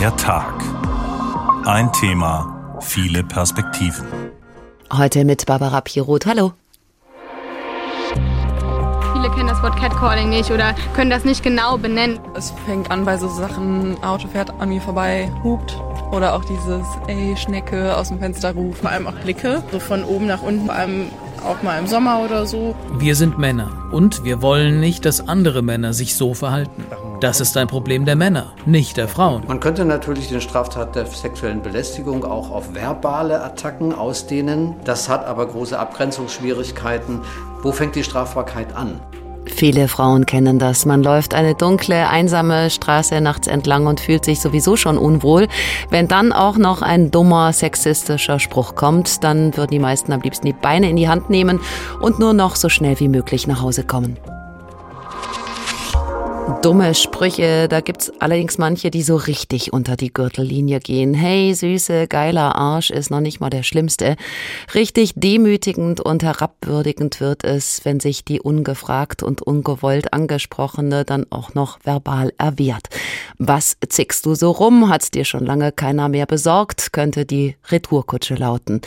Der Tag. Ein Thema, viele Perspektiven. Heute mit Barbara Piroth. Hallo. Viele kennen das Wort Catcalling nicht oder können das nicht genau benennen. Es fängt an bei so Sachen, Auto fährt an mir vorbei, hupt. Oder auch dieses, ey, Schnecke aus dem Fenster rufen. Vor allem auch Blicke, so von oben nach unten, vor allem auch mal im Sommer oder so. Wir sind Männer und wir wollen nicht, dass andere Männer sich so verhalten. Das ist ein Problem der Männer, nicht der Frauen. Man könnte natürlich den Straftat der sexuellen Belästigung auch auf verbale Attacken ausdehnen. Das hat aber große Abgrenzungsschwierigkeiten. Wo fängt die Strafbarkeit an? Viele Frauen kennen das. Man läuft eine dunkle, einsame Straße nachts entlang und fühlt sich sowieso schon unwohl. Wenn dann auch noch ein dummer, sexistischer Spruch kommt, dann würden die meisten am liebsten die Beine in die Hand nehmen und nur noch so schnell wie möglich nach Hause kommen dumme Sprüche. Da gibt's allerdings manche, die so richtig unter die Gürtellinie gehen. Hey, süße, geiler Arsch ist noch nicht mal der schlimmste. Richtig demütigend und herabwürdigend wird es, wenn sich die ungefragt und ungewollt angesprochene dann auch noch verbal erwehrt. Was zickst du so rum? Hat's dir schon lange keiner mehr besorgt? Könnte die Retourkutsche lauten.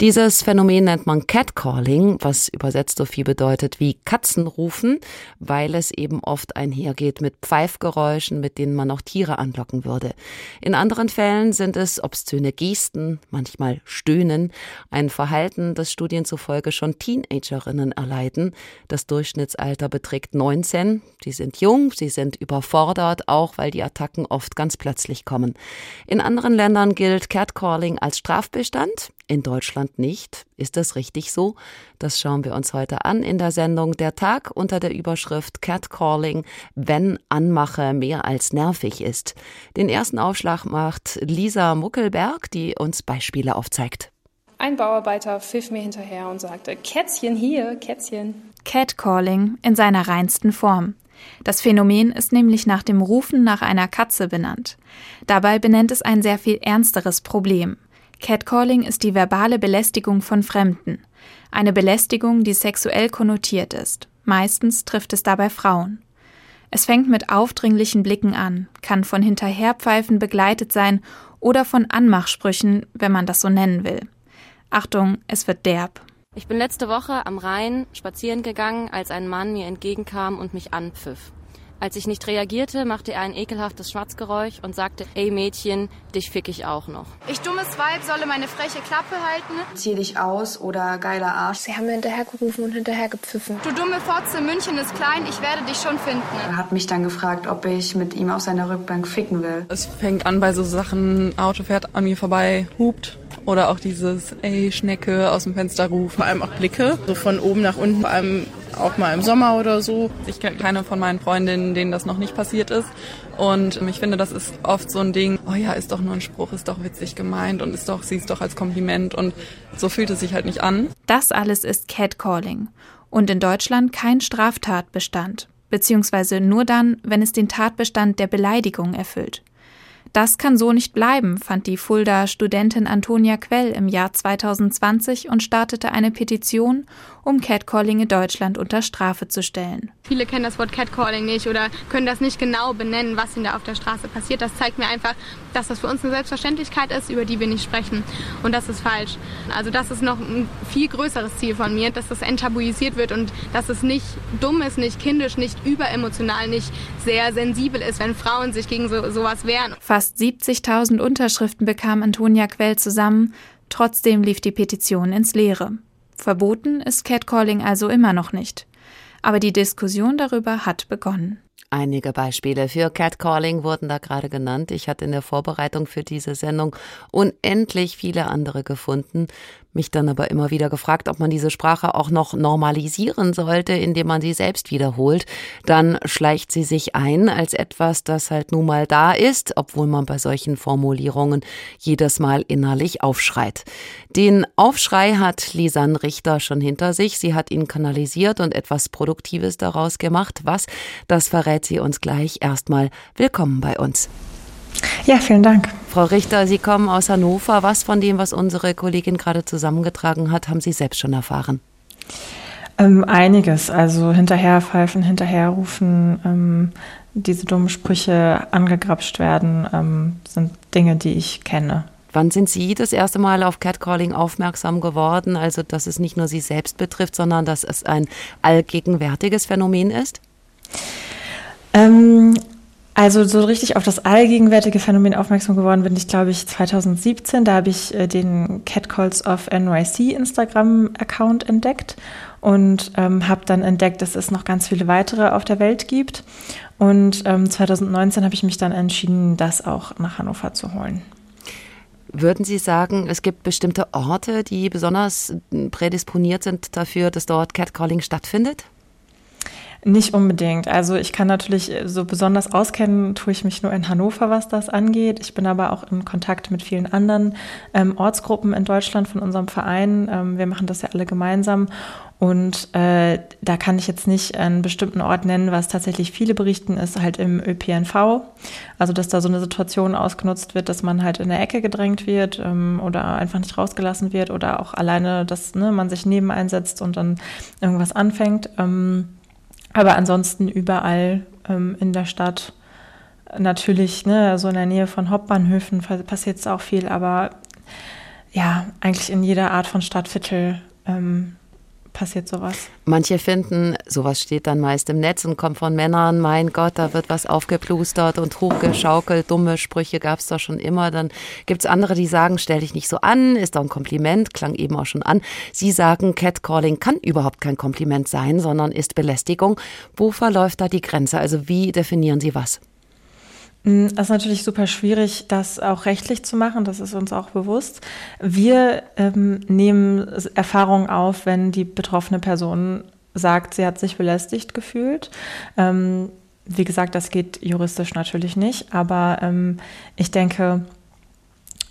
Dieses Phänomen nennt man Catcalling, was übersetzt so viel bedeutet wie Katzen rufen, weil es eben oft einhergeht geht mit Pfeifgeräuschen, mit denen man auch Tiere anlocken würde. In anderen Fällen sind es obszöne Gesten, manchmal Stöhnen, ein Verhalten, das Studien zufolge schon Teenagerinnen erleiden. Das Durchschnittsalter beträgt 19. Sie sind jung, sie sind überfordert, auch weil die Attacken oft ganz plötzlich kommen. In anderen Ländern gilt Catcalling als Strafbestand, in Deutschland nicht. Ist das richtig so? Das schauen wir uns heute an in der Sendung Der Tag unter der Überschrift Catcalling, wenn Anmache mehr als nervig ist. Den ersten Aufschlag macht Lisa Muckelberg, die uns Beispiele aufzeigt. Ein Bauarbeiter pfiff mir hinterher und sagte, Kätzchen hier, Kätzchen. Catcalling in seiner reinsten Form. Das Phänomen ist nämlich nach dem Rufen nach einer Katze benannt. Dabei benennt es ein sehr viel ernsteres Problem. Catcalling ist die verbale Belästigung von Fremden. Eine Belästigung, die sexuell konnotiert ist. Meistens trifft es dabei Frauen. Es fängt mit aufdringlichen Blicken an, kann von Hinterherpfeifen begleitet sein oder von Anmachsprüchen, wenn man das so nennen will. Achtung, es wird derb. Ich bin letzte Woche am Rhein spazieren gegangen, als ein Mann mir entgegenkam und mich anpfiff. Als ich nicht reagierte, machte er ein ekelhaftes Schmatzgeräusch und sagte, ey Mädchen, dich fick ich auch noch. Ich dummes Weib solle meine freche Klappe halten. Zieh dich aus oder geiler Arsch. Sie haben mir hinterhergerufen und hinterhergepfiffen. Du dumme Fotze, München ist klein, ich werde dich schon finden. Er hat mich dann gefragt, ob ich mit ihm auf seiner Rückbank ficken will. Es fängt an bei so Sachen, Auto fährt an mir vorbei, hupt. Oder auch dieses, ey, Schnecke aus dem Fenster rufen. Vor allem auch Blicke, so von oben nach unten, vor allem auch mal im Sommer oder so. Ich kenne keine von meinen Freundinnen, denen das noch nicht passiert ist. Und ich finde, das ist oft so ein Ding, oh ja, ist doch nur ein Spruch, ist doch witzig gemeint und ist doch, siehst doch als Kompliment und so fühlt es sich halt nicht an. Das alles ist Catcalling und in Deutschland kein Straftatbestand, beziehungsweise nur dann, wenn es den Tatbestand der Beleidigung erfüllt. Das kann so nicht bleiben, fand die Fulda Studentin Antonia Quell im Jahr 2020 und startete eine Petition, um Catcalling in Deutschland unter Strafe zu stellen. Viele kennen das Wort Catcalling nicht oder können das nicht genau benennen, was ihnen da auf der Straße passiert. Das zeigt mir einfach, dass das für uns eine Selbstverständlichkeit ist, über die wir nicht sprechen. Und das ist falsch. Also das ist noch ein viel größeres Ziel von mir, dass das enttabuisiert wird und dass es nicht dumm ist, nicht kindisch, nicht überemotional, nicht sehr sensibel ist, wenn Frauen sich gegen so, sowas wehren. Fast 70.000 Unterschriften bekam Antonia Quell zusammen. Trotzdem lief die Petition ins Leere. Verboten ist Catcalling also immer noch nicht. Aber die Diskussion darüber hat begonnen. Einige Beispiele für Catcalling wurden da gerade genannt. Ich hatte in der Vorbereitung für diese Sendung unendlich viele andere gefunden mich dann aber immer wieder gefragt, ob man diese Sprache auch noch normalisieren sollte, indem man sie selbst wiederholt. Dann schleicht sie sich ein als etwas, das halt nun mal da ist, obwohl man bei solchen Formulierungen jedes Mal innerlich aufschreit. Den Aufschrei hat Lisanne Richter schon hinter sich. Sie hat ihn kanalisiert und etwas Produktives daraus gemacht. Was? Das verrät sie uns gleich. Erstmal willkommen bei uns. Ja, vielen Dank. Frau Richter, Sie kommen aus Hannover. Was von dem, was unsere Kollegin gerade zusammengetragen hat, haben Sie selbst schon erfahren? Ähm, einiges, also hinterherpfeifen, hinterherrufen, ähm, diese dummen Sprüche angegrapscht werden, ähm, sind Dinge, die ich kenne. Wann sind Sie das erste Mal auf Catcalling aufmerksam geworden? Also, dass es nicht nur Sie selbst betrifft, sondern dass es ein allgegenwärtiges Phänomen ist? Ähm, also so richtig auf das allgegenwärtige Phänomen aufmerksam geworden bin ich, glaube ich, 2017. Da habe ich äh, den Catcalls of NYC Instagram-Account entdeckt und ähm, habe dann entdeckt, dass es noch ganz viele weitere auf der Welt gibt. Und ähm, 2019 habe ich mich dann entschieden, das auch nach Hannover zu holen. Würden Sie sagen, es gibt bestimmte Orte, die besonders prädisponiert sind dafür, dass dort Catcalling stattfindet? Nicht unbedingt. Also ich kann natürlich äh, so besonders auskennen, tue ich mich nur in Hannover, was das angeht. Ich bin aber auch in Kontakt mit vielen anderen ähm, Ortsgruppen in Deutschland von unserem Verein. Ähm, wir machen das ja alle gemeinsam. Und äh, da kann ich jetzt nicht einen bestimmten Ort nennen, was tatsächlich viele berichten, ist halt im ÖPNV. Also dass da so eine Situation ausgenutzt wird, dass man halt in der Ecke gedrängt wird ähm, oder einfach nicht rausgelassen wird oder auch alleine, dass ne, man sich neben einsetzt und dann irgendwas anfängt. Ähm, aber ansonsten überall ähm, in der Stadt. Natürlich, ne, so in der Nähe von Hauptbahnhöfen passiert es auch viel, aber ja, eigentlich in jeder Art von Stadtviertel ähm, passiert sowas. Manche finden, sowas steht dann meist im Netz und kommt von Männern, mein Gott, da wird was aufgeplustert und hochgeschaukelt, dumme Sprüche gab es doch schon immer. Dann gibt es andere, die sagen, stell dich nicht so an, ist doch ein Kompliment, klang eben auch schon an. Sie sagen, Catcalling kann überhaupt kein Kompliment sein, sondern ist Belästigung. Wo verläuft da die Grenze? Also wie definieren Sie was? Mm, das ist natürlich super schwierig, das auch rechtlich zu machen, das ist uns auch bewusst. Wir ähm, nehmen Erfahrungen auf, wenn die betroffene Person sagt, sie hat sich belästigt gefühlt. Ähm, wie gesagt, das geht juristisch natürlich nicht, aber ähm, ich denke,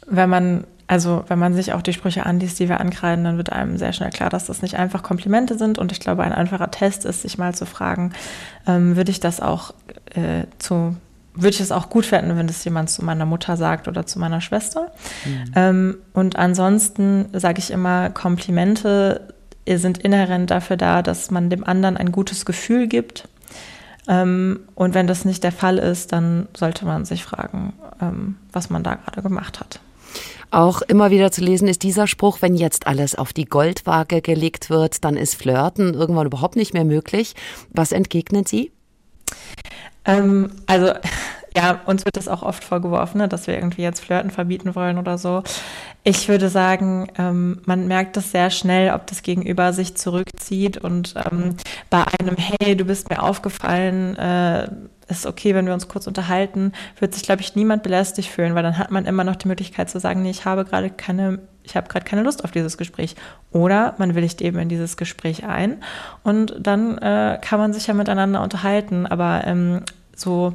wenn man also wenn man sich auch die Sprüche anliest, die wir ankreiden, dann wird einem sehr schnell klar, dass das nicht einfach Komplimente sind. Und ich glaube, ein einfacher Test ist, sich mal zu fragen, ähm, würde ich das auch äh, zu würde ich es auch gut finden, wenn das jemand zu meiner Mutter sagt oder zu meiner Schwester. Mhm. Ähm, und ansonsten sage ich immer, Komplimente sind inhärent dafür da, dass man dem anderen ein gutes Gefühl gibt. Ähm, und wenn das nicht der Fall ist, dann sollte man sich fragen, ähm, was man da gerade gemacht hat. Auch immer wieder zu lesen ist dieser Spruch, wenn jetzt alles auf die Goldwaage gelegt wird, dann ist Flirten irgendwann überhaupt nicht mehr möglich. Was entgegnen Sie? Ähm, also ja, uns wird das auch oft vorgeworfen, ne, dass wir irgendwie jetzt Flirten verbieten wollen oder so. Ich würde sagen, ähm, man merkt das sehr schnell, ob das Gegenüber sich zurückzieht und ähm, bei einem Hey, du bist mir aufgefallen, äh, ist okay, wenn wir uns kurz unterhalten, wird sich, glaube ich, niemand belästigt fühlen, weil dann hat man immer noch die Möglichkeit zu sagen, nee, ich habe gerade keine, ich habe gerade keine Lust auf dieses Gespräch. Oder man willigt eben in dieses Gespräch ein und dann äh, kann man sich ja miteinander unterhalten. Aber ähm, so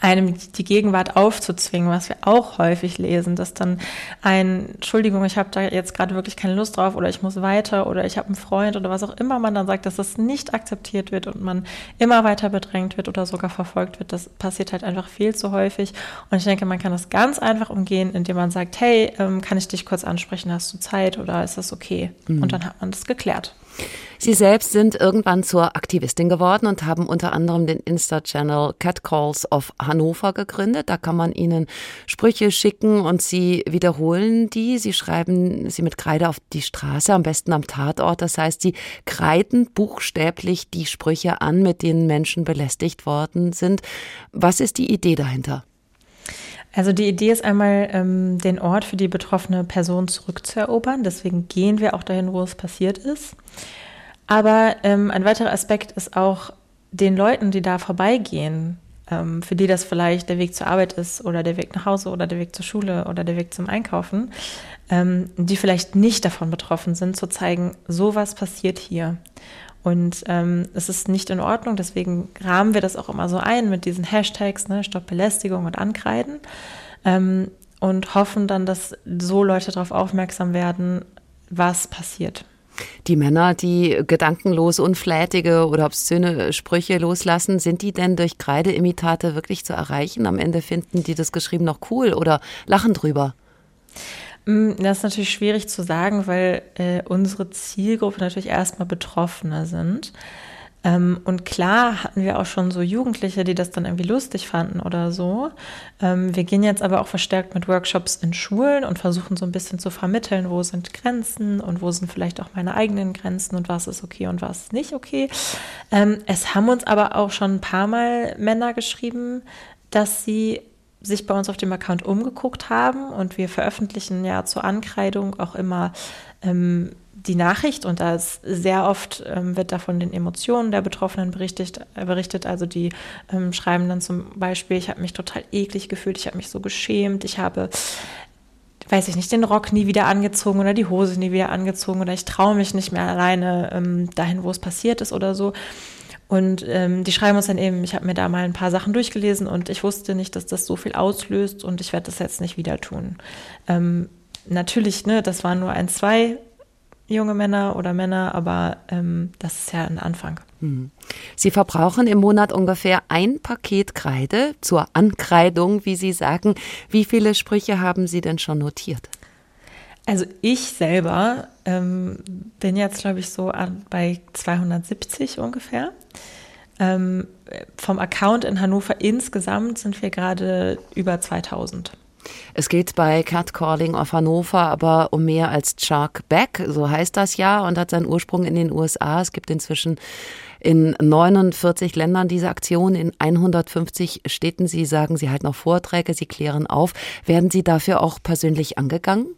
einem die Gegenwart aufzuzwingen, was wir auch häufig lesen, dass dann ein, Entschuldigung, ich habe da jetzt gerade wirklich keine Lust drauf oder ich muss weiter oder ich habe einen Freund oder was auch immer man dann sagt, dass das nicht akzeptiert wird und man immer weiter bedrängt wird oder sogar verfolgt wird, das passiert halt einfach viel zu häufig. Und ich denke, man kann das ganz einfach umgehen, indem man sagt, hey, ähm, kann ich dich kurz ansprechen, hast du Zeit oder ist das okay? Mhm. Und dann hat man das geklärt. Sie selbst sind irgendwann zur Aktivistin geworden und haben unter anderem den Insta-Channel Catcalls of Hannover gegründet. Da kann man ihnen Sprüche schicken und sie wiederholen die. Sie schreiben sie mit Kreide auf die Straße, am besten am Tatort. Das heißt, sie kreiden buchstäblich die Sprüche an, mit denen Menschen belästigt worden sind. Was ist die Idee dahinter? Also die Idee ist einmal, ähm, den Ort für die betroffene Person zurückzuerobern. Deswegen gehen wir auch dahin, wo es passiert ist. Aber ähm, ein weiterer Aspekt ist auch, den Leuten, die da vorbeigehen, ähm, für die das vielleicht der Weg zur Arbeit ist oder der Weg nach Hause oder der Weg zur Schule oder der Weg zum Einkaufen, ähm, die vielleicht nicht davon betroffen sind, zu zeigen, sowas passiert hier. Und ähm, es ist nicht in Ordnung, deswegen rahmen wir das auch immer so ein mit diesen Hashtags, ne, Stopp Belästigung und Ankreiden. Ähm, und hoffen dann, dass so Leute darauf aufmerksam werden, was passiert. Die Männer, die gedankenlos unflätige oder obszöne Sprüche loslassen, sind die denn durch Kreideimitate wirklich zu erreichen? Am Ende finden die das geschrieben noch cool oder lachen drüber? Mm, das ist natürlich schwierig zu sagen, weil äh, unsere Zielgruppe natürlich erstmal Betroffene sind. Ähm, und klar hatten wir auch schon so Jugendliche, die das dann irgendwie lustig fanden oder so. Ähm, wir gehen jetzt aber auch verstärkt mit Workshops in Schulen und versuchen so ein bisschen zu vermitteln, wo sind Grenzen und wo sind vielleicht auch meine eigenen Grenzen und was ist okay und was ist nicht okay. Ähm, es haben uns aber auch schon ein paar Mal Männer geschrieben, dass sie sich bei uns auf dem Account umgeguckt haben und wir veröffentlichen ja zur Ankreidung auch immer ähm, die Nachricht und da ist sehr oft ähm, wird da von den Emotionen der Betroffenen berichtet, äh, berichtet. Also die ähm, schreiben dann zum Beispiel, ich habe mich total eklig gefühlt, ich habe mich so geschämt, ich habe weiß ich nicht, den Rock nie wieder angezogen oder die Hose nie wieder angezogen oder ich traue mich nicht mehr alleine ähm, dahin, wo es passiert ist oder so. Und ähm, die schreiben uns dann eben, ich habe mir da mal ein paar Sachen durchgelesen und ich wusste nicht, dass das so viel auslöst und ich werde das jetzt nicht wieder tun. Ähm, natürlich, ne, das waren nur ein, zwei junge Männer oder Männer, aber ähm, das ist ja ein Anfang. Mhm. Sie verbrauchen im Monat ungefähr ein Paket Kreide zur Ankreidung, wie Sie sagen. Wie viele Sprüche haben Sie denn schon notiert? Also ich selber ähm, bin jetzt, glaube ich, so an, bei 270 ungefähr. Ähm, vom Account in Hannover insgesamt sind wir gerade über 2000. Es geht bei Catcalling auf Hannover aber um mehr als Shark Back, so heißt das ja, und hat seinen Ursprung in den USA. Es gibt inzwischen in 49 Ländern diese Aktion, in 150 Städten. Sie sagen, Sie halten auch Vorträge, Sie klären auf. Werden Sie dafür auch persönlich angegangen?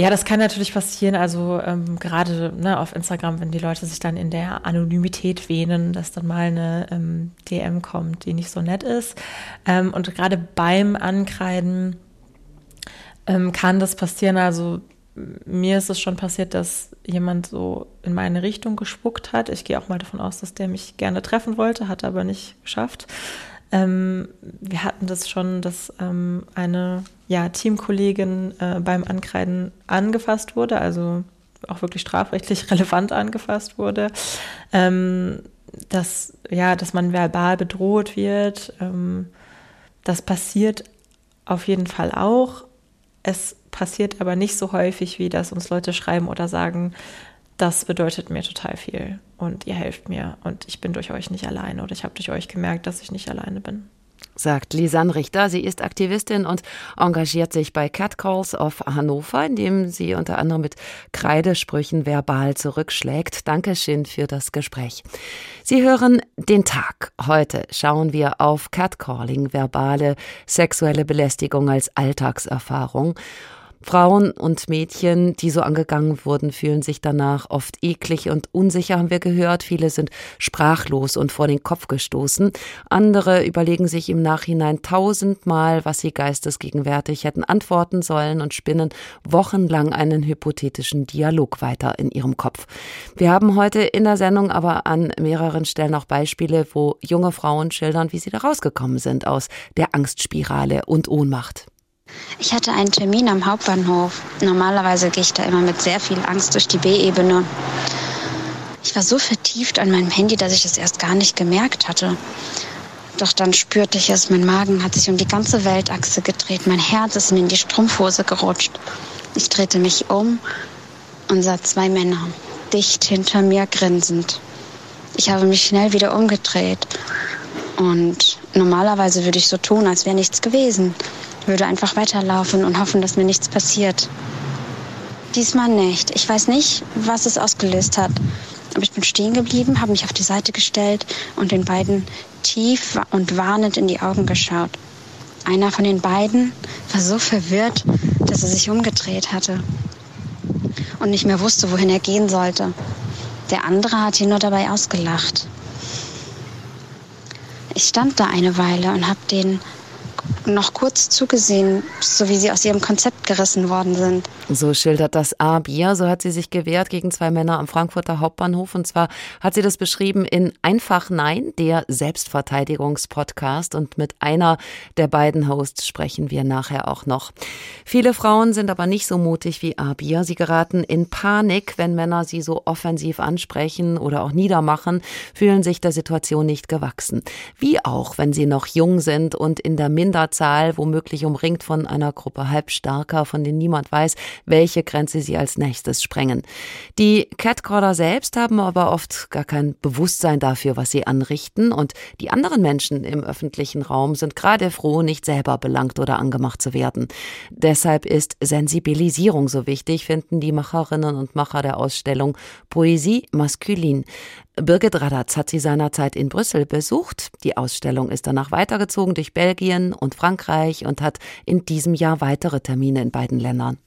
Ja, das kann natürlich passieren. Also ähm, gerade ne, auf Instagram, wenn die Leute sich dann in der Anonymität wähnen, dass dann mal eine ähm, DM kommt, die nicht so nett ist. Ähm, und gerade beim Ankreiden ähm, kann das passieren. Also mir ist es schon passiert, dass jemand so in meine Richtung gespuckt hat. Ich gehe auch mal davon aus, dass der mich gerne treffen wollte, hat aber nicht geschafft. Ähm, wir hatten das schon, dass ähm, eine ja, Teamkollegin äh, beim Ankreiden angefasst wurde, also auch wirklich strafrechtlich relevant angefasst wurde. Ähm, dass, ja, dass man verbal bedroht wird. Ähm, das passiert auf jeden Fall auch. Es passiert aber nicht so häufig, wie dass uns Leute schreiben oder sagen, das bedeutet mir total viel und ihr helft mir und ich bin durch euch nicht alleine oder ich habe durch euch gemerkt, dass ich nicht alleine bin. Sagt Lisanne Richter. Sie ist Aktivistin und engagiert sich bei Catcalls of Hannover, indem sie unter anderem mit Kreidesprüchen verbal zurückschlägt. Dankeschön für das Gespräch. Sie hören den Tag. Heute schauen wir auf Catcalling, verbale sexuelle Belästigung als Alltagserfahrung. Frauen und Mädchen, die so angegangen wurden, fühlen sich danach oft eklig und unsicher, haben wir gehört. Viele sind sprachlos und vor den Kopf gestoßen. Andere überlegen sich im Nachhinein tausendmal, was sie geistesgegenwärtig hätten antworten sollen und spinnen wochenlang einen hypothetischen Dialog weiter in ihrem Kopf. Wir haben heute in der Sendung aber an mehreren Stellen auch Beispiele, wo junge Frauen schildern, wie sie da rausgekommen sind aus der Angstspirale und Ohnmacht. Ich hatte einen Termin am Hauptbahnhof. Normalerweise gehe ich da immer mit sehr viel Angst durch die B-Ebene. Ich war so vertieft an meinem Handy, dass ich es erst gar nicht gemerkt hatte. Doch dann spürte ich es, mein Magen hat sich um die ganze Weltachse gedreht, mein Herz ist mir in die Strumpfhose gerutscht. Ich drehte mich um und sah zwei Männer, dicht hinter mir grinsend. Ich habe mich schnell wieder umgedreht und normalerweise würde ich so tun, als wäre nichts gewesen würde einfach weiterlaufen und hoffen, dass mir nichts passiert. Diesmal nicht. Ich weiß nicht, was es ausgelöst hat. Aber ich bin stehen geblieben, habe mich auf die Seite gestellt und den beiden tief und warnend in die Augen geschaut. Einer von den beiden war so verwirrt, dass er sich umgedreht hatte und nicht mehr wusste, wohin er gehen sollte. Der andere hat ihn nur dabei ausgelacht. Ich stand da eine Weile und habe den noch kurz zugesehen, so wie sie aus ihrem Konzept gerissen worden sind. So schildert das A-Bier. So hat sie sich gewehrt gegen zwei Männer am Frankfurter Hauptbahnhof. Und zwar hat sie das beschrieben in Einfach Nein, der Selbstverteidigungspodcast. Und mit einer der beiden Hosts sprechen wir nachher auch noch. Viele Frauen sind aber nicht so mutig wie A-Bier. Sie geraten in Panik, wenn Männer sie so offensiv ansprechen oder auch niedermachen, fühlen sich der Situation nicht gewachsen. Wie auch, wenn sie noch jung sind und in der Minderzeit Zahl, womöglich umringt von einer Gruppe Halbstarker, von denen niemand weiß, welche Grenze sie als nächstes sprengen. Die Catcaller selbst haben aber oft gar kein Bewusstsein dafür, was sie anrichten und die anderen Menschen im öffentlichen Raum sind gerade froh, nicht selber belangt oder angemacht zu werden. Deshalb ist Sensibilisierung so wichtig, finden die Macherinnen und Macher der Ausstellung Poesie maskulin. Birgit Radatz hat sie seinerzeit in Brüssel besucht. Die Ausstellung ist danach weitergezogen durch Belgien und Frankreich und hat in diesem Jahr weitere Termine in beiden Ländern.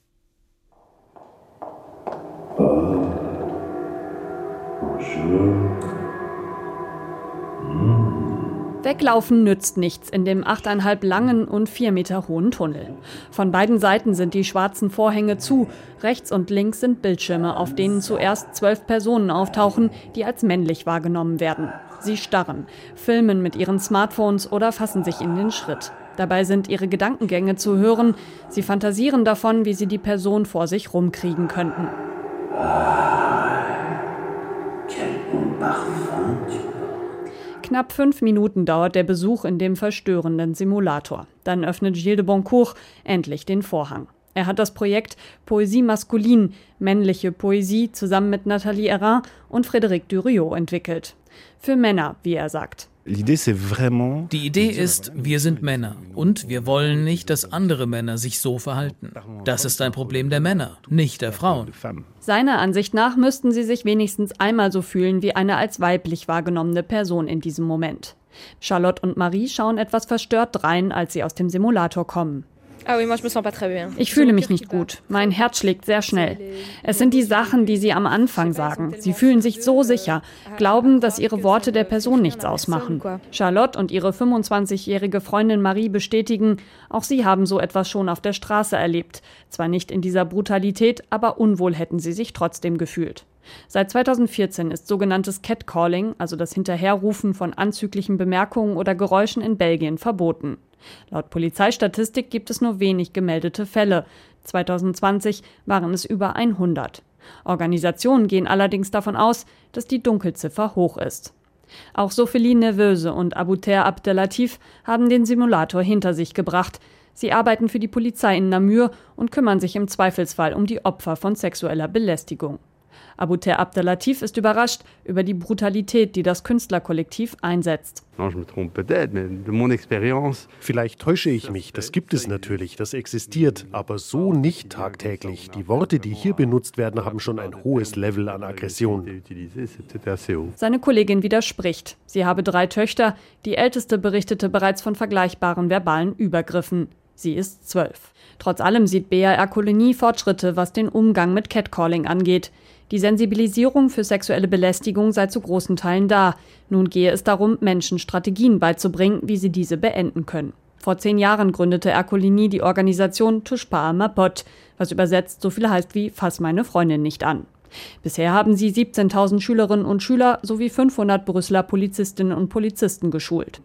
Weglaufen nützt nichts in dem achteinhalb langen und vier Meter hohen Tunnel. Von beiden Seiten sind die schwarzen Vorhänge zu. Rechts und links sind Bildschirme, auf denen zuerst zwölf Personen auftauchen, die als männlich wahrgenommen werden. Sie starren, filmen mit ihren Smartphones oder fassen sich in den Schritt. Dabei sind ihre Gedankengänge zu hören. Sie fantasieren davon, wie sie die Person vor sich rumkriegen könnten. Knapp fünf Minuten dauert der Besuch in dem verstörenden Simulator. Dann öffnet Gilles de Boncourt endlich den Vorhang. Er hat das Projekt Poesie maskulin, männliche Poesie, zusammen mit Nathalie Errin und Frédéric Duriot entwickelt. Für Männer, wie er sagt. Die Idee ist, wir sind Männer und wir wollen nicht, dass andere Männer sich so verhalten. Das ist ein Problem der Männer, nicht der Frauen. Seiner Ansicht nach müssten sie sich wenigstens einmal so fühlen wie eine als weiblich wahrgenommene Person in diesem Moment. Charlotte und Marie schauen etwas verstört rein, als sie aus dem Simulator kommen. Ah ich fühle mich nicht gut. Mein Herz schlägt sehr schnell. Es sind die Sachen, die Sie am Anfang sagen. Sie fühlen sich so sicher, glauben, dass Ihre Worte der Person nichts ausmachen. Charlotte und ihre 25-jährige Freundin Marie bestätigen, auch sie haben so etwas schon auf der Straße erlebt. Zwar nicht in dieser Brutalität, aber unwohl hätten sie sich trotzdem gefühlt. Seit 2014 ist sogenanntes Catcalling, also das Hinterherrufen von anzüglichen Bemerkungen oder Geräuschen in Belgien, verboten. Laut Polizeistatistik gibt es nur wenig gemeldete Fälle. 2020 waren es über 100. Organisationen gehen allerdings davon aus, dass die Dunkelziffer hoch ist. Auch Sophie Nerveuse und Abouter Abdelatif haben den Simulator hinter sich gebracht. Sie arbeiten für die Polizei in Namur und kümmern sich im Zweifelsfall um die Opfer von sexueller Belästigung. Abouter Abdelatif ist überrascht über die Brutalität, die das Künstlerkollektiv einsetzt. Vielleicht täusche ich mich, das gibt es natürlich, das existiert, aber so nicht tagtäglich. Die Worte, die hier benutzt werden, haben schon ein hohes Level an Aggression. Seine Kollegin widerspricht. Sie habe drei Töchter, die älteste berichtete bereits von vergleichbaren verbalen Übergriffen. Sie ist zwölf. Trotz allem sieht BAR Kolonie Fortschritte, was den Umgang mit Catcalling angeht. Die Sensibilisierung für sexuelle Belästigung sei zu großen Teilen da. Nun gehe es darum, Menschen Strategien beizubringen, wie sie diese beenden können. Vor zehn Jahren gründete Ercolini die Organisation Touche pas ma pote, was übersetzt so viel heißt wie Fass meine Freundin nicht an. Bisher haben sie 17.000 Schülerinnen und Schüler sowie 500 Brüsseler Polizistinnen und Polizisten geschult.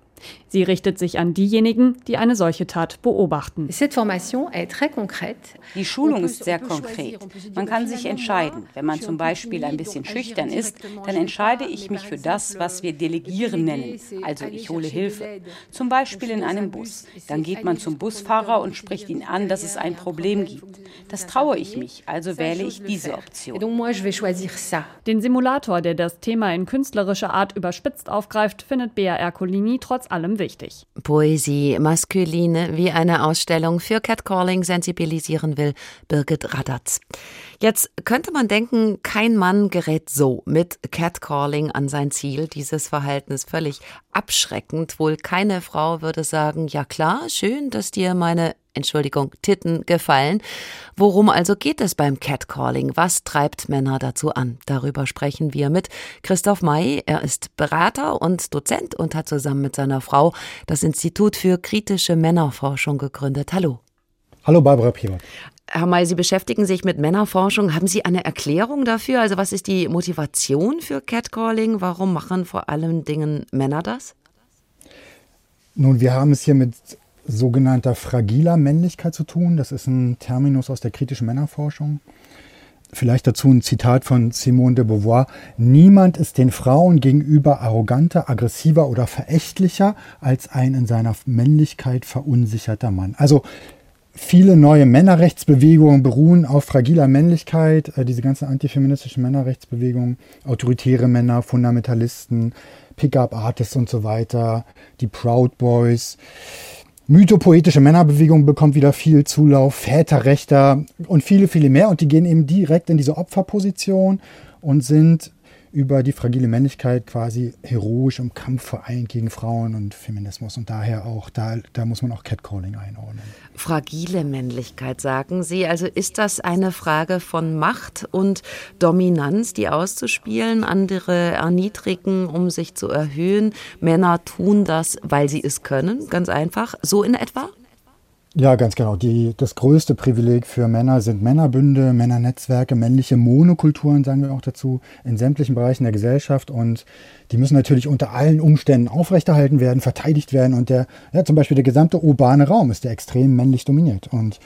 Sie richtet sich an diejenigen, die eine solche Tat beobachten. Die Schulung ist sehr konkret. Man kann sich entscheiden. Wenn man zum Beispiel ein bisschen schüchtern ist, dann entscheide ich mich für das, was wir Delegieren nennen. Also ich hole Hilfe. Zum Beispiel in einem Bus. Dann geht man zum Busfahrer und spricht ihn an, dass es ein Problem gibt. Das traue ich mich, also wähle ich diese Option. Den Simulator, der das Thema in künstlerischer Art überspitzt aufgreift, findet BR Colini trotz allem wichtig. Poesie maskuline wie eine Ausstellung für Catcalling sensibilisieren will Birgit Radatz. Jetzt könnte man denken, kein Mann gerät so mit Catcalling an sein Ziel. Dieses Verhalten ist völlig abschreckend. Wohl keine Frau würde sagen, ja klar, schön, dass dir meine Entschuldigung, Titten gefallen. Worum also geht es beim Catcalling? Was treibt Männer dazu an? Darüber sprechen wir mit Christoph May. Er ist Berater und Dozent und hat zusammen mit seiner Frau das Institut für kritische Männerforschung gegründet. Hallo. Hallo Barbara Piemer. Herr May, Sie beschäftigen sich mit Männerforschung. Haben Sie eine Erklärung dafür? Also was ist die Motivation für Catcalling? Warum machen vor allen Dingen Männer das? Nun, wir haben es hier mit sogenannter fragiler Männlichkeit zu tun. Das ist ein Terminus aus der kritischen Männerforschung. Vielleicht dazu ein Zitat von Simone de Beauvoir. Niemand ist den Frauen gegenüber arroganter, aggressiver oder verächtlicher als ein in seiner Männlichkeit verunsicherter Mann. Also viele neue Männerrechtsbewegungen beruhen auf fragiler Männlichkeit. Äh, diese ganzen antifeministischen Männerrechtsbewegungen, autoritäre Männer, Fundamentalisten, Pickup-Artists und so weiter, die Proud Boys. Mythopoetische Männerbewegung bekommt wieder viel Zulauf, Väterrechter und viele, viele mehr. Und die gehen eben direkt in diese Opferposition und sind über die fragile Männlichkeit quasi heroisch im Kampf vereint gegen Frauen und Feminismus. Und daher auch, da, da muss man auch Catcalling einordnen. Fragile Männlichkeit, sagen Sie. Also ist das eine Frage von Macht und Dominanz, die auszuspielen, andere erniedrigen, um sich zu erhöhen? Männer tun das, weil sie es können, ganz einfach. So in etwa? Ja, ganz genau. Die, das größte Privileg für Männer sind Männerbünde, Männernetzwerke, männliche Monokulturen, sagen wir auch dazu, in sämtlichen Bereichen der Gesellschaft. Und die müssen natürlich unter allen Umständen aufrechterhalten werden, verteidigt werden. Und der, ja, zum Beispiel der gesamte urbane Raum ist ja extrem männlich dominiert. Und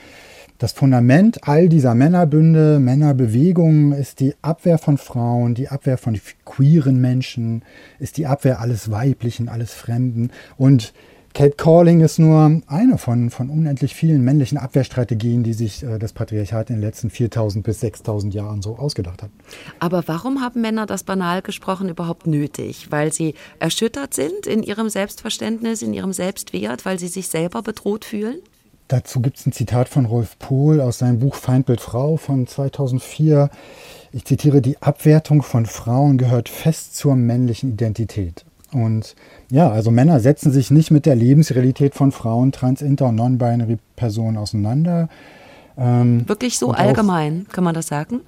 das Fundament all dieser Männerbünde, Männerbewegungen ist die Abwehr von Frauen, die Abwehr von queeren Menschen, ist die Abwehr alles Weiblichen, alles Fremden. Und Catcalling ist nur eine von, von unendlich vielen männlichen Abwehrstrategien, die sich äh, das Patriarchat in den letzten 4000 bis 6000 Jahren so ausgedacht hat. Aber warum haben Männer das banal gesprochen überhaupt nötig? Weil sie erschüttert sind in ihrem Selbstverständnis, in ihrem Selbstwert, weil sie sich selber bedroht fühlen? Dazu gibt es ein Zitat von Rolf Pohl aus seinem Buch Feindbild Frau von 2004. Ich zitiere, die Abwertung von Frauen gehört fest zur männlichen Identität. Und ja, also Männer setzen sich nicht mit der Lebensrealität von Frauen, Trans, Inter und Non-Binary Personen auseinander. Ähm, Wirklich so allgemein, auch, kann man das sagen?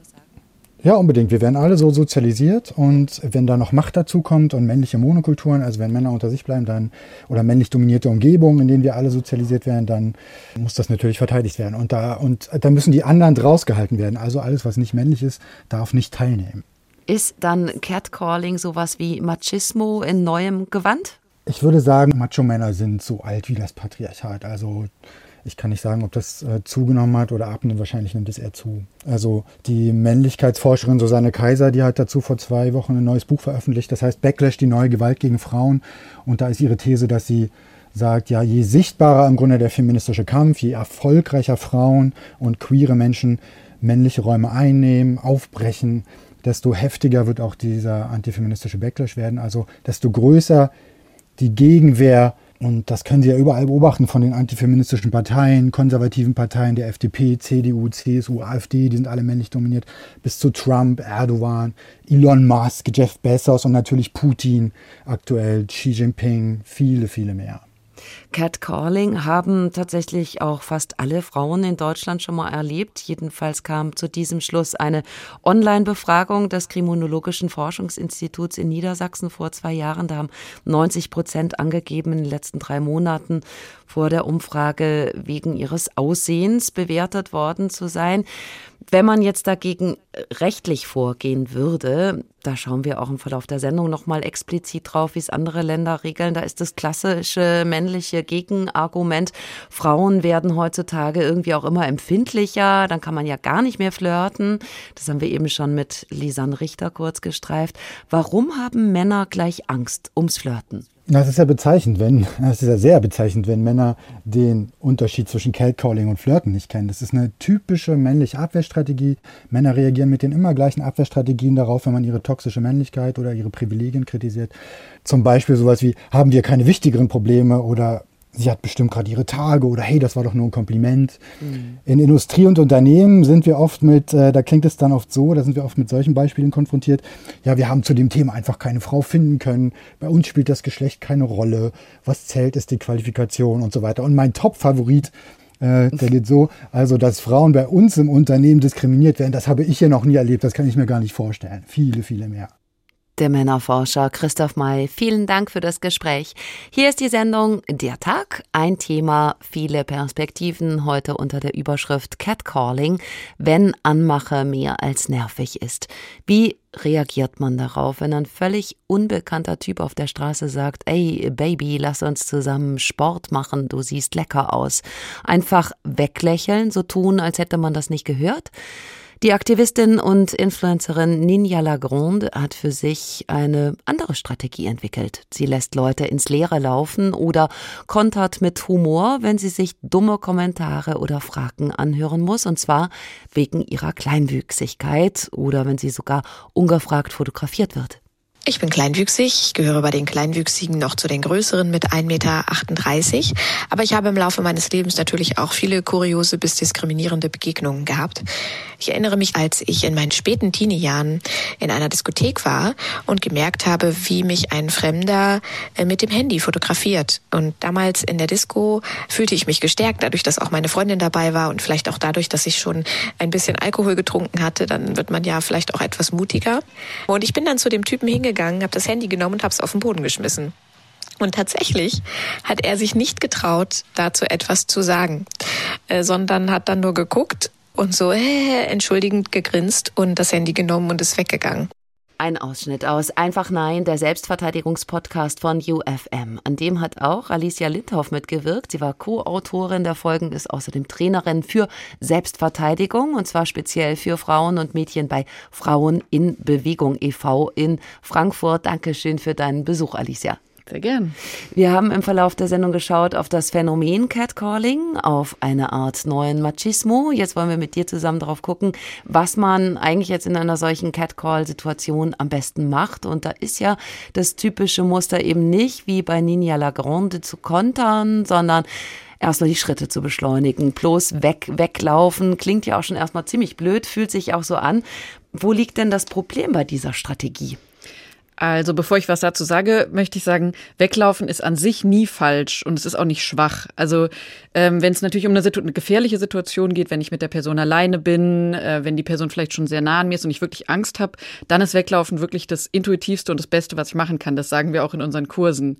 Ja, unbedingt. Wir werden alle so sozialisiert und wenn da noch Macht dazu kommt und männliche Monokulturen, also wenn Männer unter sich bleiben, dann oder männlich dominierte Umgebungen, in denen wir alle sozialisiert werden, dann muss das natürlich verteidigt werden. Und da, und da müssen die anderen draus gehalten werden. Also alles, was nicht männlich ist, darf nicht teilnehmen. Ist dann Catcalling sowas wie Machismo in neuem Gewand? Ich würde sagen, Macho-Männer sind so alt wie das Patriarchat. Also ich kann nicht sagen, ob das äh, zugenommen hat oder abnimmt. Wahrscheinlich nimmt es eher zu. Also die Männlichkeitsforscherin Susanne Kaiser, die hat dazu vor zwei Wochen ein neues Buch veröffentlicht. Das heißt Backlash, die neue Gewalt gegen Frauen. Und da ist ihre These, dass sie sagt, ja, je sichtbarer im Grunde der feministische Kampf, je erfolgreicher Frauen und queere Menschen männliche Räume einnehmen, aufbrechen, desto heftiger wird auch dieser antifeministische Backlash werden. Also desto größer die Gegenwehr, und das können Sie ja überall beobachten von den antifeministischen Parteien, konservativen Parteien der FDP, CDU, CSU, AfD, die sind alle männlich dominiert, bis zu Trump, Erdogan, Elon Musk, Jeff Bezos und natürlich Putin aktuell, Xi Jinping, viele, viele mehr. Catcalling haben tatsächlich auch fast alle Frauen in Deutschland schon mal erlebt. Jedenfalls kam zu diesem Schluss eine Online-Befragung des Kriminologischen Forschungsinstituts in Niedersachsen vor zwei Jahren. Da haben 90 Prozent angegeben in den letzten drei Monaten vor der Umfrage wegen ihres Aussehens bewertet worden zu sein. Wenn man jetzt dagegen rechtlich vorgehen würde, da schauen wir auch im Verlauf der Sendung nochmal explizit drauf, wie es andere Länder regeln. Da ist das klassische männliche Gegenargument. Frauen werden heutzutage irgendwie auch immer empfindlicher. Dann kann man ja gar nicht mehr flirten. Das haben wir eben schon mit Lisanne Richter kurz gestreift. Warum haben Männer gleich Angst ums Flirten? Das ist ja bezeichnend, wenn, das ist ja sehr bezeichnend, wenn Männer den Unterschied zwischen Catcalling und Flirten nicht kennen. Das ist eine typische männliche Abwehrstrategie. Männer reagieren mit den immer gleichen Abwehrstrategien darauf, wenn man ihre toxische Männlichkeit oder ihre Privilegien kritisiert. Zum Beispiel sowas wie, haben wir keine wichtigeren Probleme oder sie hat bestimmt gerade ihre Tage oder hey, das war doch nur ein Kompliment. Mhm. In Industrie und Unternehmen sind wir oft mit, äh, da klingt es dann oft so, da sind wir oft mit solchen Beispielen konfrontiert. Ja, wir haben zu dem Thema einfach keine Frau finden können. Bei uns spielt das Geschlecht keine Rolle. Was zählt, ist die Qualifikation und so weiter. Und mein Top-Favorit, äh, der geht so, also dass Frauen bei uns im Unternehmen diskriminiert werden, das habe ich ja noch nie erlebt, das kann ich mir gar nicht vorstellen. Viele, viele mehr der Männerforscher Christoph May. Vielen Dank für das Gespräch. Hier ist die Sendung Der Tag. Ein Thema, viele Perspektiven. Heute unter der Überschrift Catcalling, wenn Anmache mehr als nervig ist. Wie reagiert man darauf, wenn ein völlig unbekannter Typ auf der Straße sagt, ey Baby, lass uns zusammen Sport machen, du siehst lecker aus. Einfach weglächeln, so tun, als hätte man das nicht gehört? Die Aktivistin und Influencerin Ninja Lagrande hat für sich eine andere Strategie entwickelt. Sie lässt Leute ins Leere laufen oder kontert mit Humor, wenn sie sich dumme Kommentare oder Fragen anhören muss, und zwar wegen ihrer Kleinwüchsigkeit oder wenn sie sogar ungefragt fotografiert wird. Ich bin kleinwüchsig, gehöre bei den Kleinwüchsigen noch zu den Größeren mit 1,38 Meter. Aber ich habe im Laufe meines Lebens natürlich auch viele kuriose bis diskriminierende Begegnungen gehabt. Ich erinnere mich, als ich in meinen späten Teenie-Jahren in einer Diskothek war und gemerkt habe, wie mich ein Fremder äh, mit dem Handy fotografiert. Und damals in der Disco fühlte ich mich gestärkt, dadurch, dass auch meine Freundin dabei war und vielleicht auch dadurch, dass ich schon ein bisschen Alkohol getrunken hatte. Dann wird man ja vielleicht auch etwas mutiger. Und ich bin dann zu dem Typen hingegangen, gegangen, habe das Handy genommen und habe es auf den Boden geschmissen. Und tatsächlich hat er sich nicht getraut, dazu etwas zu sagen, äh, sondern hat dann nur geguckt und so äh, entschuldigend gegrinst und das Handy genommen und ist weggegangen. Ein Ausschnitt aus Einfach Nein, der Selbstverteidigungspodcast von UFM. An dem hat auch Alicia Lindhoff mitgewirkt. Sie war Co-Autorin der Folgen, ist außerdem Trainerin für Selbstverteidigung und zwar speziell für Frauen und Mädchen bei Frauen in Bewegung e.V. in Frankfurt. Dankeschön für deinen Besuch, Alicia. Sehr gern. Wir haben im Verlauf der Sendung geschaut auf das Phänomen Catcalling, auf eine Art neuen Machismo. Jetzt wollen wir mit dir zusammen darauf gucken, was man eigentlich jetzt in einer solchen Catcall-Situation am besten macht. Und da ist ja das typische Muster eben nicht wie bei Nina Lagrande zu kontern, sondern erstmal die Schritte zu beschleunigen. Bloß weg, weglaufen, klingt ja auch schon erstmal ziemlich blöd, fühlt sich auch so an. Wo liegt denn das Problem bei dieser Strategie? Also bevor ich was dazu sage, möchte ich sagen, weglaufen ist an sich nie falsch und es ist auch nicht schwach. Also ähm, wenn es natürlich um eine, eine, gefährliche Situation geht, wenn ich mit der Person alleine bin, äh, wenn die Person vielleicht schon sehr nah an mir ist und ich wirklich Angst habe, dann ist Weglaufen wirklich das intuitivste und das Beste, was ich machen kann. Das sagen wir auch in unseren Kursen.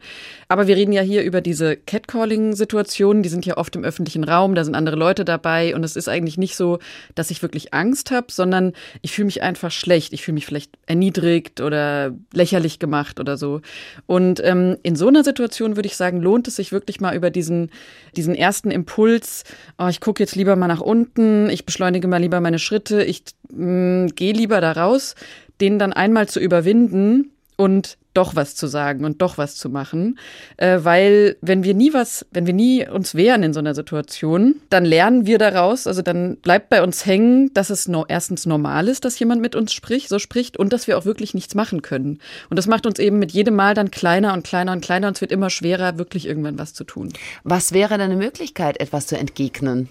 Aber wir reden ja hier über diese Catcalling-Situationen, die sind ja oft im öffentlichen Raum, da sind andere Leute dabei und es ist eigentlich nicht so, dass ich wirklich Angst habe, sondern ich fühle mich einfach schlecht. Ich fühle mich vielleicht erniedrigt oder lächerlich gemacht oder so. Und ähm, in so einer Situation würde ich sagen, lohnt es sich wirklich mal über diesen, diesen ersten Impuls, oh, ich gucke jetzt lieber mal nach unten, ich beschleunige mal lieber meine Schritte, ich mm, gehe lieber da raus, den dann einmal zu überwinden und doch was zu sagen und doch was zu machen, äh, weil wenn wir nie was, wenn wir nie uns wehren in so einer Situation, dann lernen wir daraus, also dann bleibt bei uns hängen, dass es no, erstens normal ist, dass jemand mit uns spricht, so spricht und dass wir auch wirklich nichts machen können. Und das macht uns eben mit jedem Mal dann kleiner und kleiner und kleiner und es wird immer schwerer, wirklich irgendwann was zu tun. Was wäre denn eine Möglichkeit, etwas zu entgegnen?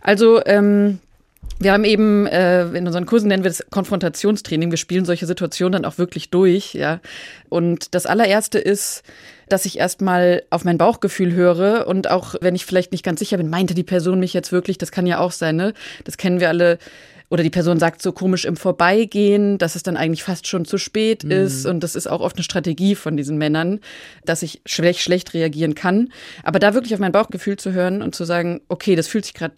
Also ähm, wir haben eben äh, in unseren Kursen nennen wir das Konfrontationstraining. Wir spielen solche Situationen dann auch wirklich durch, ja. Und das allererste ist, dass ich erstmal auf mein Bauchgefühl höre und auch wenn ich vielleicht nicht ganz sicher bin, meinte die Person mich jetzt wirklich, das kann ja auch sein, ne? Das kennen wir alle. Oder die Person sagt so komisch im Vorbeigehen, dass es dann eigentlich fast schon zu spät mhm. ist. Und das ist auch oft eine Strategie von diesen Männern, dass ich schlecht, schlecht reagieren kann. Aber da wirklich auf mein Bauchgefühl zu hören und zu sagen, okay, das fühlt sich gerade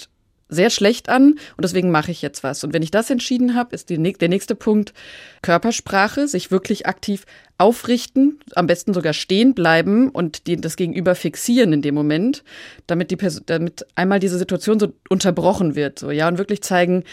sehr schlecht an und deswegen mache ich jetzt was. Und wenn ich das entschieden habe, ist die, der nächste Punkt Körpersprache, sich wirklich aktiv aufrichten, am besten sogar stehen bleiben und die, das Gegenüber fixieren in dem Moment, damit die damit einmal diese Situation so unterbrochen wird, so ja und wirklich zeigen,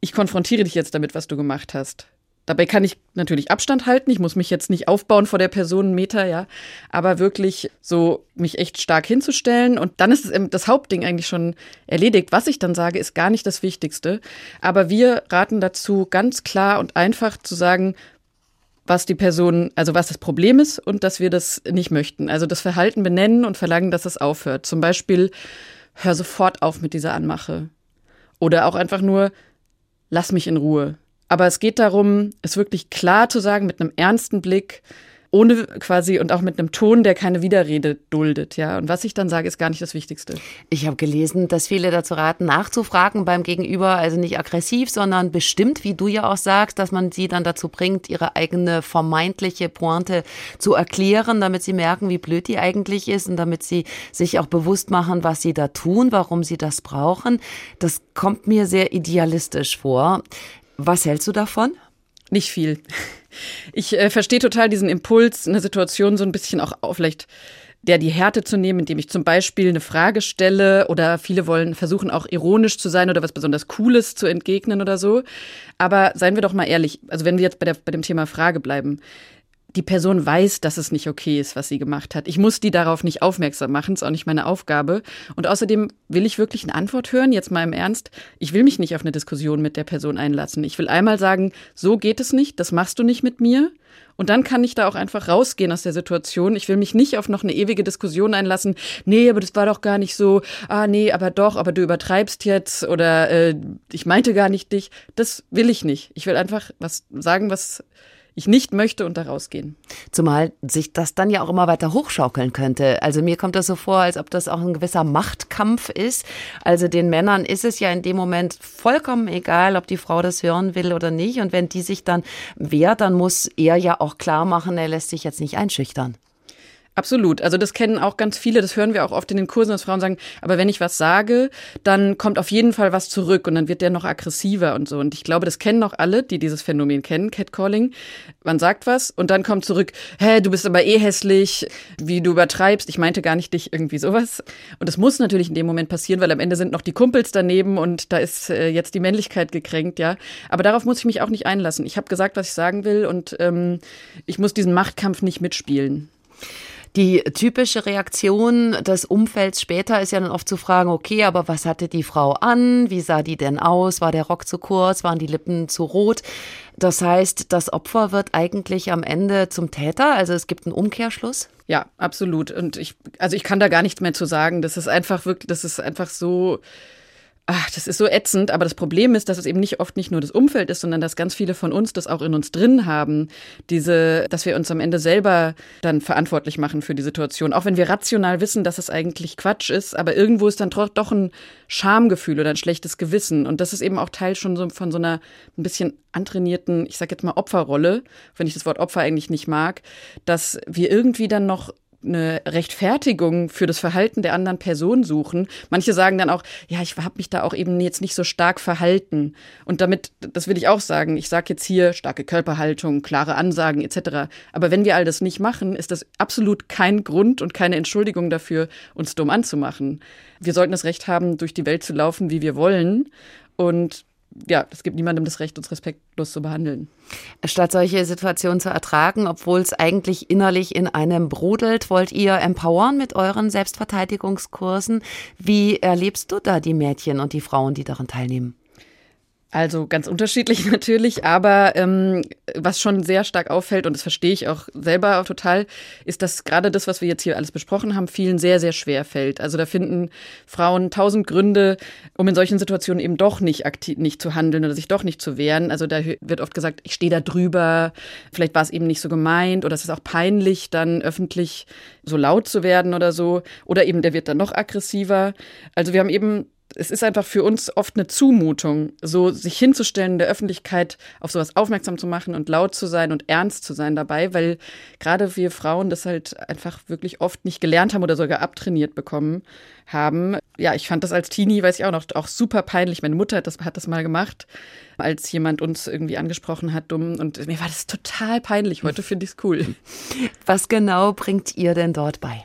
ich konfrontiere dich jetzt damit, was du gemacht hast. Dabei kann ich natürlich Abstand halten. Ich muss mich jetzt nicht aufbauen vor der Person einen Meter, ja. Aber wirklich so mich echt stark hinzustellen. Und dann ist das Hauptding eigentlich schon erledigt. Was ich dann sage, ist gar nicht das Wichtigste. Aber wir raten dazu, ganz klar und einfach zu sagen, was die Person, also was das Problem ist und dass wir das nicht möchten. Also das Verhalten benennen und verlangen, dass es aufhört. Zum Beispiel, hör sofort auf mit dieser Anmache. Oder auch einfach nur, lass mich in Ruhe aber es geht darum, es wirklich klar zu sagen, mit einem ernsten Blick, ohne quasi und auch mit einem Ton, der keine Widerrede duldet, ja. Und was ich dann sage, ist gar nicht das Wichtigste. Ich habe gelesen, dass viele dazu raten, nachzufragen beim Gegenüber, also nicht aggressiv, sondern bestimmt, wie du ja auch sagst, dass man sie dann dazu bringt, ihre eigene vermeintliche Pointe zu erklären, damit sie merken, wie blöd die eigentlich ist und damit sie sich auch bewusst machen, was sie da tun, warum sie das brauchen. Das kommt mir sehr idealistisch vor. Was hältst du davon? Nicht viel. Ich äh, verstehe total diesen Impuls, eine Situation so ein bisschen auch, vielleicht der die Härte zu nehmen, indem ich zum Beispiel eine Frage stelle oder viele wollen versuchen auch ironisch zu sein oder was besonders Cooles zu entgegnen oder so. Aber seien wir doch mal ehrlich, also wenn wir jetzt bei, der, bei dem Thema Frage bleiben, die Person weiß, dass es nicht okay ist, was sie gemacht hat. Ich muss die darauf nicht aufmerksam machen, ist auch nicht meine Aufgabe. Und außerdem will ich wirklich eine Antwort hören, jetzt mal im Ernst. Ich will mich nicht auf eine Diskussion mit der Person einlassen. Ich will einmal sagen, so geht es nicht, das machst du nicht mit mir. Und dann kann ich da auch einfach rausgehen aus der Situation. Ich will mich nicht auf noch eine ewige Diskussion einlassen. Nee, aber das war doch gar nicht so. Ah, nee, aber doch, aber du übertreibst jetzt oder äh, ich meinte gar nicht dich. Das will ich nicht. Ich will einfach was sagen, was ich nicht möchte und da rausgehen. Zumal sich das dann ja auch immer weiter hochschaukeln könnte. Also mir kommt das so vor, als ob das auch ein gewisser Machtkampf ist. Also den Männern ist es ja in dem Moment vollkommen egal, ob die Frau das hören will oder nicht. Und wenn die sich dann wehrt, dann muss er ja auch klar machen, er lässt sich jetzt nicht einschüchtern. Absolut. Also das kennen auch ganz viele, das hören wir auch oft in den Kursen, dass Frauen sagen, aber wenn ich was sage, dann kommt auf jeden Fall was zurück und dann wird der noch aggressiver und so. Und ich glaube, das kennen auch alle, die dieses Phänomen kennen, Catcalling. Man sagt was und dann kommt zurück, hä, du bist aber eh hässlich, wie du übertreibst, ich meinte gar nicht dich, irgendwie sowas. Und das muss natürlich in dem Moment passieren, weil am Ende sind noch die Kumpels daneben und da ist äh, jetzt die Männlichkeit gekränkt, ja. Aber darauf muss ich mich auch nicht einlassen. Ich habe gesagt, was ich sagen will und ähm, ich muss diesen Machtkampf nicht mitspielen. Die typische Reaktion des Umfelds später ist ja dann oft zu fragen, okay, aber was hatte die Frau an? Wie sah die denn aus? War der Rock zu kurz? Waren die Lippen zu rot? Das heißt, das Opfer wird eigentlich am Ende zum Täter. Also es gibt einen Umkehrschluss. Ja, absolut. Und ich, also ich kann da gar nichts mehr zu sagen. Das ist einfach wirklich, das ist einfach so Ach, das ist so ätzend, aber das Problem ist, dass es eben nicht oft nicht nur das Umfeld ist, sondern dass ganz viele von uns das auch in uns drin haben. Diese, dass wir uns am Ende selber dann verantwortlich machen für die Situation. Auch wenn wir rational wissen, dass es eigentlich Quatsch ist, aber irgendwo ist dann doch ein Schamgefühl oder ein schlechtes Gewissen. Und das ist eben auch Teil schon so von so einer ein bisschen antrainierten, ich sag jetzt mal Opferrolle, wenn ich das Wort Opfer eigentlich nicht mag, dass wir irgendwie dann noch eine Rechtfertigung für das Verhalten der anderen Person suchen. Manche sagen dann auch, ja, ich habe mich da auch eben jetzt nicht so stark verhalten. Und damit, das will ich auch sagen, ich sage jetzt hier starke Körperhaltung, klare Ansagen etc. Aber wenn wir all das nicht machen, ist das absolut kein Grund und keine Entschuldigung dafür, uns dumm anzumachen. Wir sollten das Recht haben, durch die Welt zu laufen, wie wir wollen. Und ja, es gibt niemandem das Recht, uns respektlos zu behandeln. Statt solche Situationen zu ertragen, obwohl es eigentlich innerlich in einem brodelt, wollt ihr empowern mit euren Selbstverteidigungskursen. Wie erlebst du da die Mädchen und die Frauen, die daran teilnehmen? Also ganz unterschiedlich natürlich, aber ähm, was schon sehr stark auffällt, und das verstehe ich auch selber auch total, ist, dass gerade das, was wir jetzt hier alles besprochen haben, vielen sehr, sehr schwer fällt. Also da finden Frauen tausend Gründe, um in solchen Situationen eben doch nicht aktiv nicht zu handeln oder sich doch nicht zu wehren. Also da wird oft gesagt, ich stehe da drüber, vielleicht war es eben nicht so gemeint oder es ist auch peinlich, dann öffentlich so laut zu werden oder so. Oder eben der wird dann noch aggressiver. Also wir haben eben es ist einfach für uns oft eine Zumutung, so sich hinzustellen in der Öffentlichkeit, auf sowas aufmerksam zu machen und laut zu sein und ernst zu sein dabei, weil gerade wir Frauen das halt einfach wirklich oft nicht gelernt haben oder sogar abtrainiert bekommen haben. Ja, ich fand das als Teenie, weiß ich auch noch, auch super peinlich. Meine Mutter hat das, hat das mal gemacht, als jemand uns irgendwie angesprochen hat, dumm. Und mir war das total peinlich. Heute finde ich es cool. Was genau bringt ihr denn dort bei?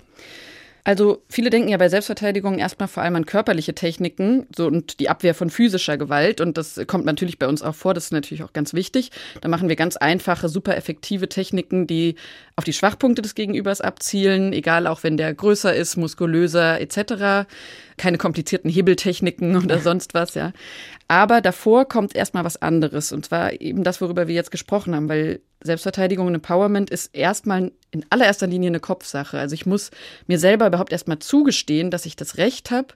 Also viele denken ja bei Selbstverteidigung erstmal vor allem an körperliche Techniken so, und die Abwehr von physischer Gewalt. Und das kommt natürlich bei uns auch vor, das ist natürlich auch ganz wichtig. Da machen wir ganz einfache, super effektive Techniken, die auf die Schwachpunkte des Gegenübers abzielen, egal auch wenn der größer ist, muskulöser etc keine komplizierten Hebeltechniken oder sonst was, ja. Aber davor kommt erstmal was anderes. Und zwar eben das, worüber wir jetzt gesprochen haben, weil Selbstverteidigung und Empowerment ist erstmal in allererster Linie eine Kopfsache. Also ich muss mir selber überhaupt erstmal zugestehen, dass ich das Recht habe,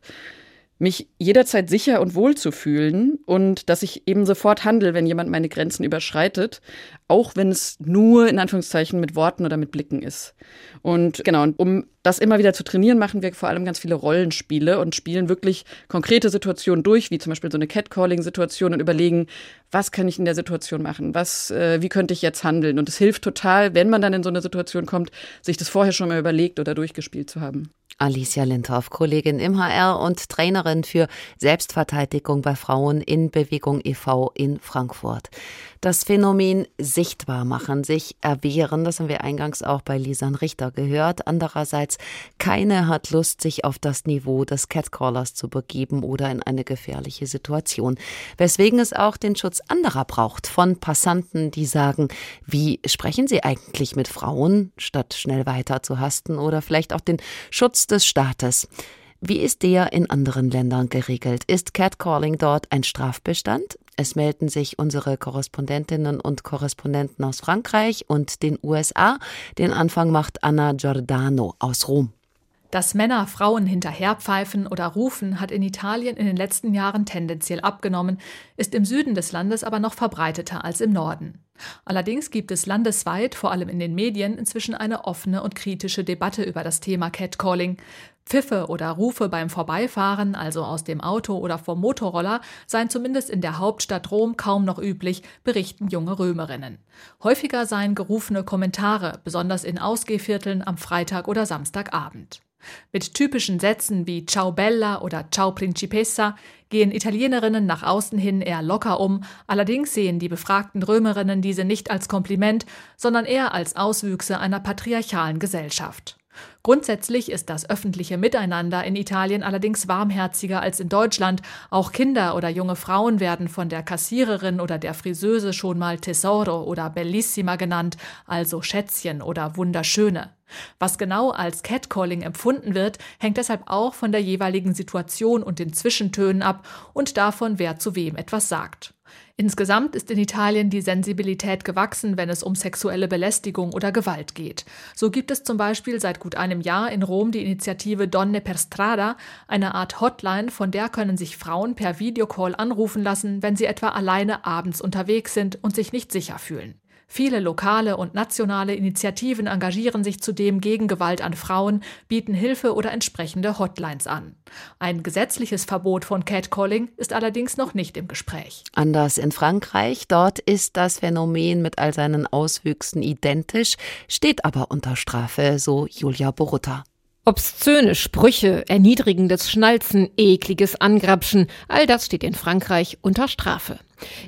mich jederzeit sicher und wohl zu fühlen und dass ich eben sofort handle, wenn jemand meine Grenzen überschreitet, auch wenn es nur in Anführungszeichen mit Worten oder mit Blicken ist. Und genau, und um das immer wieder zu trainieren, machen wir vor allem ganz viele Rollenspiele und spielen wirklich konkrete Situationen durch, wie zum Beispiel so eine Catcalling-Situation und überlegen, was kann ich in der Situation machen? Was, äh, wie könnte ich jetzt handeln? Und es hilft total, wenn man dann in so eine Situation kommt, sich das vorher schon mal überlegt oder durchgespielt zu haben. Alicia Lindhoff, Kollegin im HR und Trainerin für Selbstverteidigung bei Frauen in Bewegung e.V. in Frankfurt. Das Phänomen sichtbar machen, sich erwehren, das haben wir eingangs auch bei Lisan Richter gehört. Andererseits keine hat Lust, sich auf das Niveau des Catcallers zu begeben oder in eine gefährliche Situation. Weswegen es auch den Schutz anderer braucht, von Passanten, die sagen, wie sprechen sie eigentlich mit Frauen, statt schnell weiter zu hasten oder vielleicht auch den Schutz des Staates. Wie ist der in anderen Ländern geregelt? Ist Catcalling dort ein Strafbestand? Es melden sich unsere Korrespondentinnen und Korrespondenten aus Frankreich und den USA. Den Anfang macht Anna Giordano aus Rom. Dass Männer Frauen hinterherpfeifen oder rufen, hat in Italien in den letzten Jahren tendenziell abgenommen, ist im Süden des Landes aber noch verbreiteter als im Norden. Allerdings gibt es landesweit, vor allem in den Medien, inzwischen eine offene und kritische Debatte über das Thema Catcalling. Pfiffe oder Rufe beim Vorbeifahren, also aus dem Auto oder vom Motorroller, seien zumindest in der Hauptstadt Rom kaum noch üblich, berichten junge Römerinnen. Häufiger seien gerufene Kommentare, besonders in Ausgehvierteln am Freitag oder Samstagabend. Mit typischen Sätzen wie Ciao Bella oder Ciao Principessa gehen Italienerinnen nach außen hin eher locker um, allerdings sehen die befragten Römerinnen diese nicht als Kompliment, sondern eher als Auswüchse einer patriarchalen Gesellschaft. Grundsätzlich ist das öffentliche Miteinander in Italien allerdings warmherziger als in Deutschland. Auch Kinder oder junge Frauen werden von der Kassiererin oder der Friseuse schon mal Tesoro oder Bellissima genannt, also Schätzchen oder Wunderschöne. Was genau als Catcalling empfunden wird, hängt deshalb auch von der jeweiligen Situation und den Zwischentönen ab und davon, wer zu wem etwas sagt. Insgesamt ist in Italien die Sensibilität gewachsen, wenn es um sexuelle Belästigung oder Gewalt geht. So gibt es zum Beispiel seit gut einem Jahr in Rom die Initiative Donne per Strada, eine Art Hotline, von der können sich Frauen per Videocall anrufen lassen, wenn sie etwa alleine abends unterwegs sind und sich nicht sicher fühlen. Viele lokale und nationale Initiativen engagieren sich zudem gegen Gewalt an Frauen, bieten Hilfe oder entsprechende Hotlines an. Ein gesetzliches Verbot von Catcalling ist allerdings noch nicht im Gespräch. Anders in Frankreich, dort ist das Phänomen mit all seinen Auswüchsen identisch, steht aber unter Strafe, so Julia Borutta. Obszöne Sprüche, erniedrigendes Schnalzen, ekliges Angrapschen, all das steht in Frankreich unter Strafe.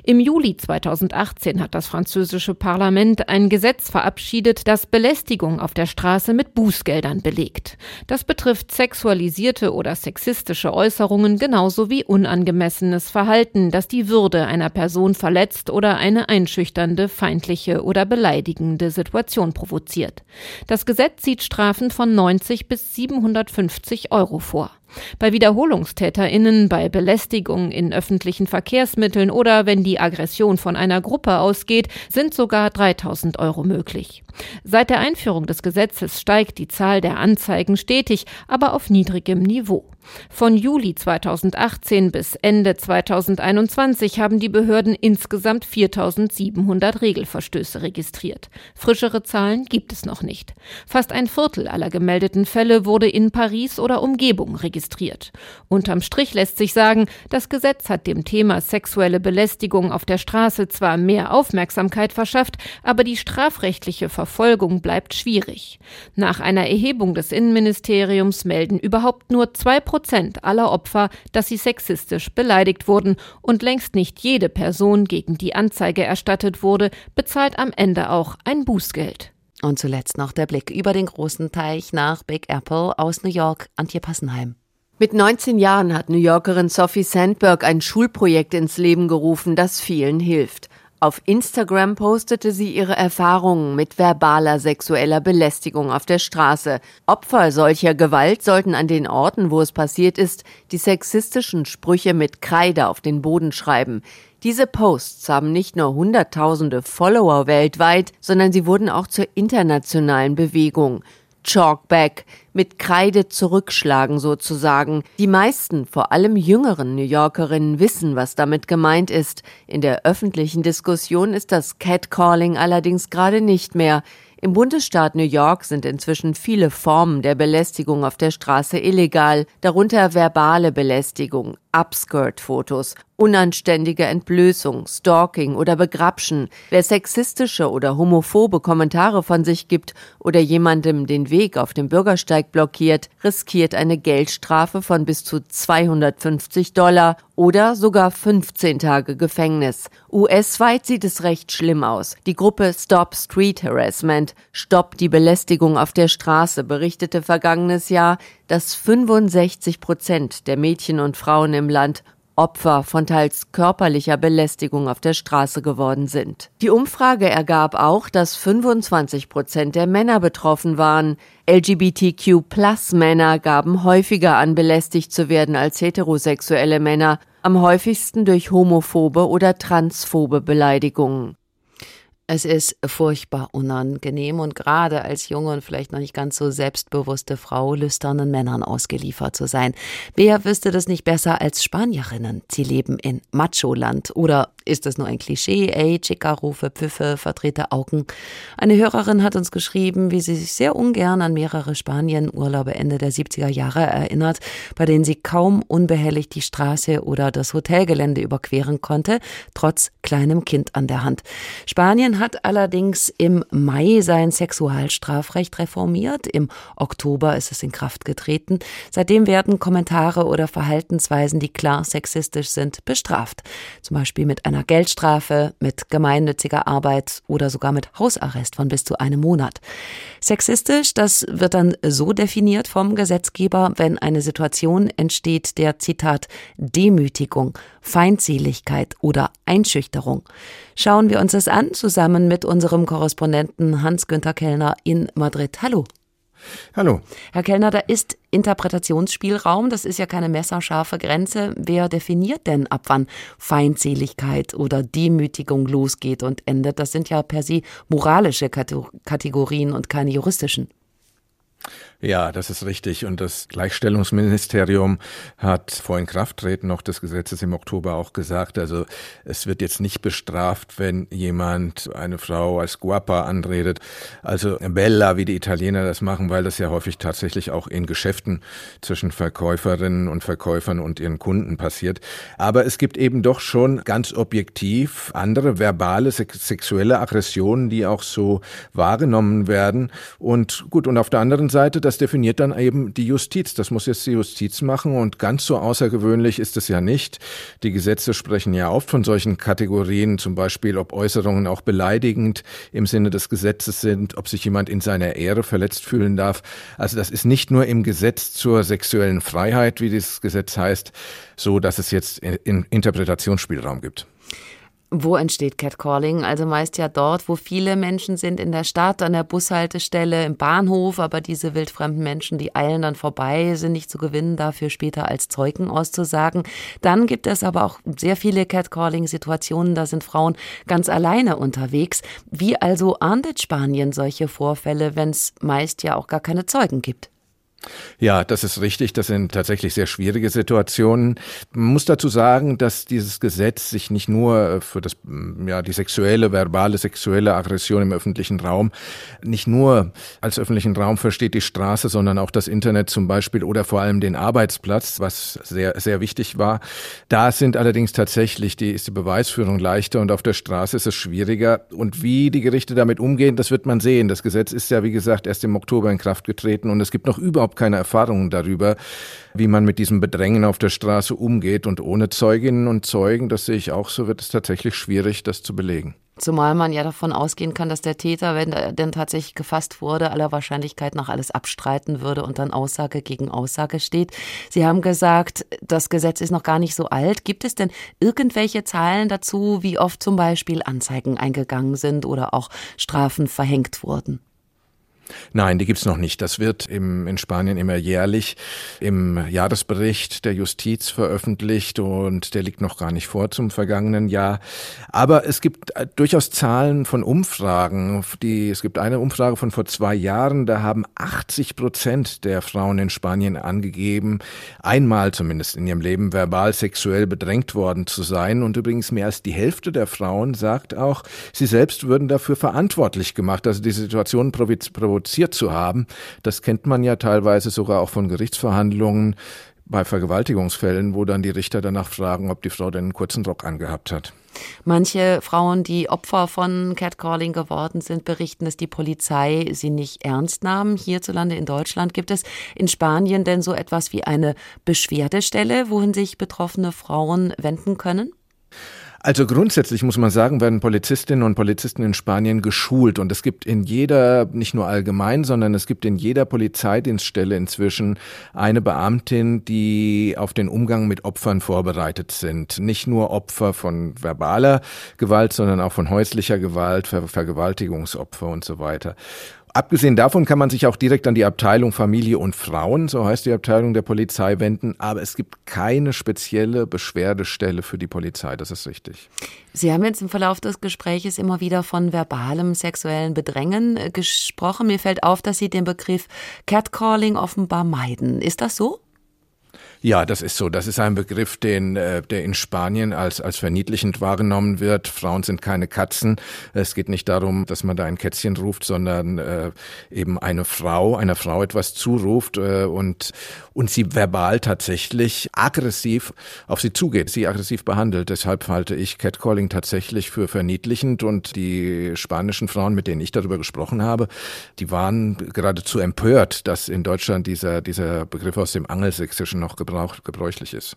Im Juli 2018 hat das französische Parlament ein Gesetz verabschiedet, das Belästigung auf der Straße mit Bußgeldern belegt. Das betrifft sexualisierte oder sexistische Äußerungen genauso wie unangemessenes Verhalten, das die Würde einer Person verletzt oder eine einschüchternde, feindliche oder beleidigende Situation provoziert. Das Gesetz sieht Strafen von 90 bis 750 Euro vor. Bei WiederholungstäterInnen, bei Belästigung in öffentlichen Verkehrsmitteln oder wenn die Aggression von einer Gruppe ausgeht, sind sogar 3000 Euro möglich. Seit der Einführung des Gesetzes steigt die Zahl der Anzeigen stetig, aber auf niedrigem Niveau. Von Juli 2018 bis Ende 2021 haben die Behörden insgesamt 4700 Regelverstöße registriert. Frischere Zahlen gibt es noch nicht. Fast ein Viertel aller gemeldeten Fälle wurde in Paris oder Umgebung registriert. Unterm Strich lässt sich sagen, das Gesetz hat dem Thema sexuelle Belästigung auf der Straße zwar mehr Aufmerksamkeit verschafft, aber die strafrechtliche Verfolgung bleibt schwierig. Nach einer Erhebung des Innenministeriums melden überhaupt nur zwei Prozent aller Opfer, dass sie sexistisch beleidigt wurden und längst nicht jede Person, gegen die Anzeige erstattet wurde, bezahlt am Ende auch ein Bußgeld. Und zuletzt noch der Blick über den großen Teich nach Big Apple aus New York, Antje Passenheim. Mit 19 Jahren hat New Yorkerin Sophie Sandberg ein Schulprojekt ins Leben gerufen, das vielen hilft. Auf Instagram postete sie ihre Erfahrungen mit verbaler sexueller Belästigung auf der Straße. Opfer solcher Gewalt sollten an den Orten, wo es passiert ist, die sexistischen Sprüche mit Kreide auf den Boden schreiben. Diese Posts haben nicht nur Hunderttausende Follower weltweit, sondern sie wurden auch zur internationalen Bewegung. Chalkback, mit Kreide zurückschlagen sozusagen. Die meisten, vor allem jüngeren New Yorkerinnen wissen, was damit gemeint ist. In der öffentlichen Diskussion ist das Catcalling allerdings gerade nicht mehr. Im Bundesstaat New York sind inzwischen viele Formen der Belästigung auf der Straße illegal, darunter verbale Belästigung, Upskirt-Fotos, unanständige Entblößung, Stalking oder Begrapschen. Wer sexistische oder homophobe Kommentare von sich gibt oder jemandem den Weg auf dem Bürgersteig blockiert, riskiert eine Geldstrafe von bis zu 250 Dollar oder sogar 15 Tage Gefängnis. US-weit sieht es recht schlimm aus. Die Gruppe Stop Street Harassment, Stopp die Belästigung auf der Straße, berichtete vergangenes Jahr, dass 65 Prozent der Mädchen und Frauen im Land Opfer von teils körperlicher Belästigung auf der Straße geworden sind. Die Umfrage ergab auch, dass 25 Prozent der Männer betroffen waren. LGBTQ-Plus-Männer gaben häufiger an, belästigt zu werden als heterosexuelle Männer, am häufigsten durch homophobe oder transphobe Beleidigungen. Es ist furchtbar unangenehm und gerade als junge und vielleicht noch nicht ganz so selbstbewusste Frau lüsternen Männern ausgeliefert zu sein. Wer wüsste das nicht besser als Spanierinnen? Sie leben in Macho-Land oder ist es nur ein Klischee? Ey, Chica-Rufe, Pfiffe, verdrehte Augen. Eine Hörerin hat uns geschrieben, wie sie sich sehr ungern an mehrere Spanien-Urlaube Ende der 70er Jahre erinnert, bei denen sie kaum unbehelligt die Straße oder das Hotelgelände überqueren konnte, trotz kleinem Kind an der Hand. Spanien hat allerdings im Mai sein Sexualstrafrecht reformiert. Im Oktober ist es in Kraft getreten. Seitdem werden Kommentare oder Verhaltensweisen, die klar sexistisch sind, bestraft. Zum Beispiel mit einer Geldstrafe, mit gemeinnütziger Arbeit oder sogar mit Hausarrest von bis zu einem Monat. Sexistisch, das wird dann so definiert vom Gesetzgeber, wenn eine Situation entsteht der Zitat Demütigung, Feindseligkeit oder Einschüchterung. Schauen wir uns das an, zusammen mit unserem Korrespondenten Hans-Günther Kellner in Madrid. Hallo. Hallo. Herr Kellner, da ist Interpretationsspielraum, das ist ja keine messerscharfe Grenze. Wer definiert denn, ab wann Feindseligkeit oder Demütigung losgeht und endet? Das sind ja per se moralische Kategorien und keine juristischen. Ja, das ist richtig. Und das Gleichstellungsministerium hat vor Inkrafttreten noch des Gesetzes im Oktober auch gesagt, also es wird jetzt nicht bestraft, wenn jemand eine Frau als guapa anredet, also bella, wie die Italiener das machen, weil das ja häufig tatsächlich auch in Geschäften zwischen Verkäuferinnen und Verkäufern und ihren Kunden passiert. Aber es gibt eben doch schon ganz objektiv andere verbale, sexuelle Aggressionen, die auch so wahrgenommen werden. Und gut, und auf der anderen Seite das definiert dann eben die Justiz. Das muss jetzt die Justiz machen und ganz so außergewöhnlich ist es ja nicht. Die Gesetze sprechen ja oft von solchen Kategorien, zum Beispiel, ob Äußerungen auch beleidigend im Sinne des Gesetzes sind, ob sich jemand in seiner Ehre verletzt fühlen darf. Also das ist nicht nur im Gesetz zur sexuellen Freiheit, wie dieses Gesetz heißt, so, dass es jetzt Interpretationsspielraum gibt. Wo entsteht Catcalling? Also meist ja dort, wo viele Menschen sind in der Stadt, an der Bushaltestelle, im Bahnhof, aber diese wildfremden Menschen, die eilen dann vorbei, sind nicht zu gewinnen, dafür später als Zeugen auszusagen. Dann gibt es aber auch sehr viele Catcalling-Situationen, da sind Frauen ganz alleine unterwegs. Wie also ahndet Spanien solche Vorfälle, wenn es meist ja auch gar keine Zeugen gibt? Ja, das ist richtig. Das sind tatsächlich sehr schwierige Situationen. Man muss dazu sagen, dass dieses Gesetz sich nicht nur für das, ja, die sexuelle, verbale, sexuelle Aggression im öffentlichen Raum nicht nur als öffentlichen Raum versteht die Straße, sondern auch das Internet zum Beispiel oder vor allem den Arbeitsplatz, was sehr, sehr wichtig war. Da sind allerdings tatsächlich die, ist die Beweisführung leichter und auf der Straße ist es schwieriger. Und wie die Gerichte damit umgehen, das wird man sehen. Das Gesetz ist ja, wie gesagt, erst im Oktober in Kraft getreten und es gibt noch überhaupt keine Erfahrungen darüber, wie man mit diesem Bedrängen auf der Straße umgeht. Und ohne Zeuginnen und Zeugen, das sehe ich auch so, wird es tatsächlich schwierig, das zu belegen. Zumal man ja davon ausgehen kann, dass der Täter, wenn er denn tatsächlich gefasst wurde, aller Wahrscheinlichkeit nach alles abstreiten würde und dann Aussage gegen Aussage steht. Sie haben gesagt, das Gesetz ist noch gar nicht so alt. Gibt es denn irgendwelche Zahlen dazu, wie oft zum Beispiel Anzeigen eingegangen sind oder auch Strafen verhängt wurden? Nein, die gibt's noch nicht. Das wird im, in Spanien immer jährlich im Jahresbericht der Justiz veröffentlicht und der liegt noch gar nicht vor zum vergangenen Jahr. Aber es gibt äh, durchaus Zahlen von Umfragen. Die, es gibt eine Umfrage von vor zwei Jahren, da haben 80 Prozent der Frauen in Spanien angegeben, einmal zumindest in ihrem Leben verbal sexuell bedrängt worden zu sein. Und übrigens mehr als die Hälfte der Frauen sagt auch, sie selbst würden dafür verantwortlich gemacht. Also die Situation provoziert provoziert zu haben. Das kennt man ja teilweise sogar auch von Gerichtsverhandlungen bei Vergewaltigungsfällen, wo dann die Richter danach fragen, ob die Frau denn einen kurzen Rock angehabt hat. Manche Frauen, die Opfer von Catcalling geworden sind, berichten, dass die Polizei sie nicht ernst nahm. Hierzulande in Deutschland gibt es in Spanien denn so etwas wie eine Beschwerdestelle, wohin sich betroffene Frauen wenden können? Also grundsätzlich muss man sagen, werden Polizistinnen und Polizisten in Spanien geschult und es gibt in jeder, nicht nur allgemein, sondern es gibt in jeder Polizeidienststelle inzwischen eine Beamtin, die auf den Umgang mit Opfern vorbereitet sind. Nicht nur Opfer von verbaler Gewalt, sondern auch von häuslicher Gewalt, Ver Vergewaltigungsopfer und so weiter. Abgesehen davon kann man sich auch direkt an die Abteilung Familie und Frauen, so heißt die Abteilung der Polizei, wenden. Aber es gibt keine spezielle Beschwerdestelle für die Polizei. Das ist richtig. Sie haben jetzt im Verlauf des Gespräches immer wieder von verbalem sexuellen Bedrängen äh, gesprochen. Mir fällt auf, dass Sie den Begriff Catcalling offenbar meiden. Ist das so? Ja, das ist so. Das ist ein Begriff, den, äh, der in Spanien als, als verniedlichend wahrgenommen wird. Frauen sind keine Katzen. Es geht nicht darum, dass man da ein Kätzchen ruft, sondern äh, eben eine Frau, einer Frau etwas zuruft äh, und, und sie verbal tatsächlich aggressiv auf sie zugeht, sie aggressiv behandelt. Deshalb halte ich Catcalling tatsächlich für verniedlichend und die spanischen Frauen, mit denen ich darüber gesprochen habe, die waren geradezu empört, dass in Deutschland dieser, dieser Begriff aus dem Angelsächsischen noch gebraucht gebräuchlich ist.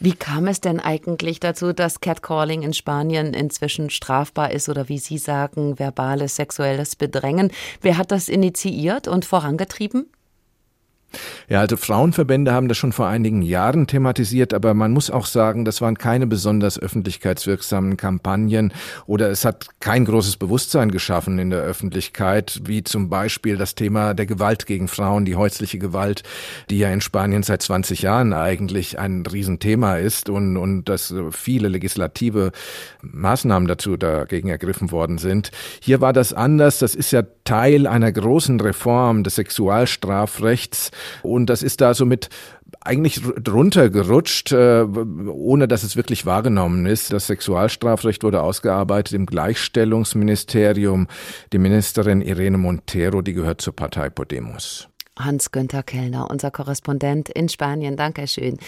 Wie kam es denn eigentlich dazu, dass Catcalling in Spanien inzwischen strafbar ist oder wie Sie sagen, verbales sexuelles Bedrängen? Wer hat das initiiert und vorangetrieben? Ja, also Frauenverbände haben das schon vor einigen Jahren thematisiert, aber man muss auch sagen, das waren keine besonders öffentlichkeitswirksamen Kampagnen oder es hat kein großes Bewusstsein geschaffen in der Öffentlichkeit, wie zum Beispiel das Thema der Gewalt gegen Frauen, die häusliche Gewalt, die ja in Spanien seit 20 Jahren eigentlich ein Riesenthema ist und, und dass viele legislative Maßnahmen dazu dagegen ergriffen worden sind. Hier war das anders. Das ist ja Teil einer großen Reform des Sexualstrafrechts und das ist da so mit eigentlich drunter gerutscht, äh, ohne dass es wirklich wahrgenommen ist. Das Sexualstrafrecht wurde ausgearbeitet im Gleichstellungsministerium. Die Ministerin Irene Montero, die gehört zur Partei Podemos. Hans-Günther Kellner, unser Korrespondent in Spanien. Dankeschön.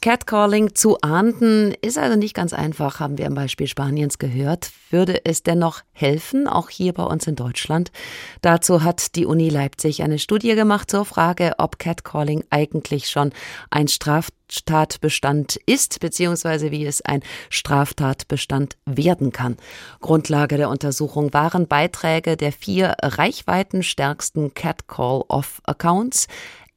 Catcalling zu ahnden ist also nicht ganz einfach, haben wir am Beispiel Spaniens gehört. Würde es dennoch helfen, auch hier bei uns in Deutschland? Dazu hat die Uni Leipzig eine Studie gemacht zur Frage, ob Catcalling eigentlich schon ein Straf Straftatbestand ist, beziehungsweise wie es ein Straftatbestand werden kann. Grundlage der Untersuchung waren Beiträge der vier reichweitenstärksten Catcall-Off-Accounts,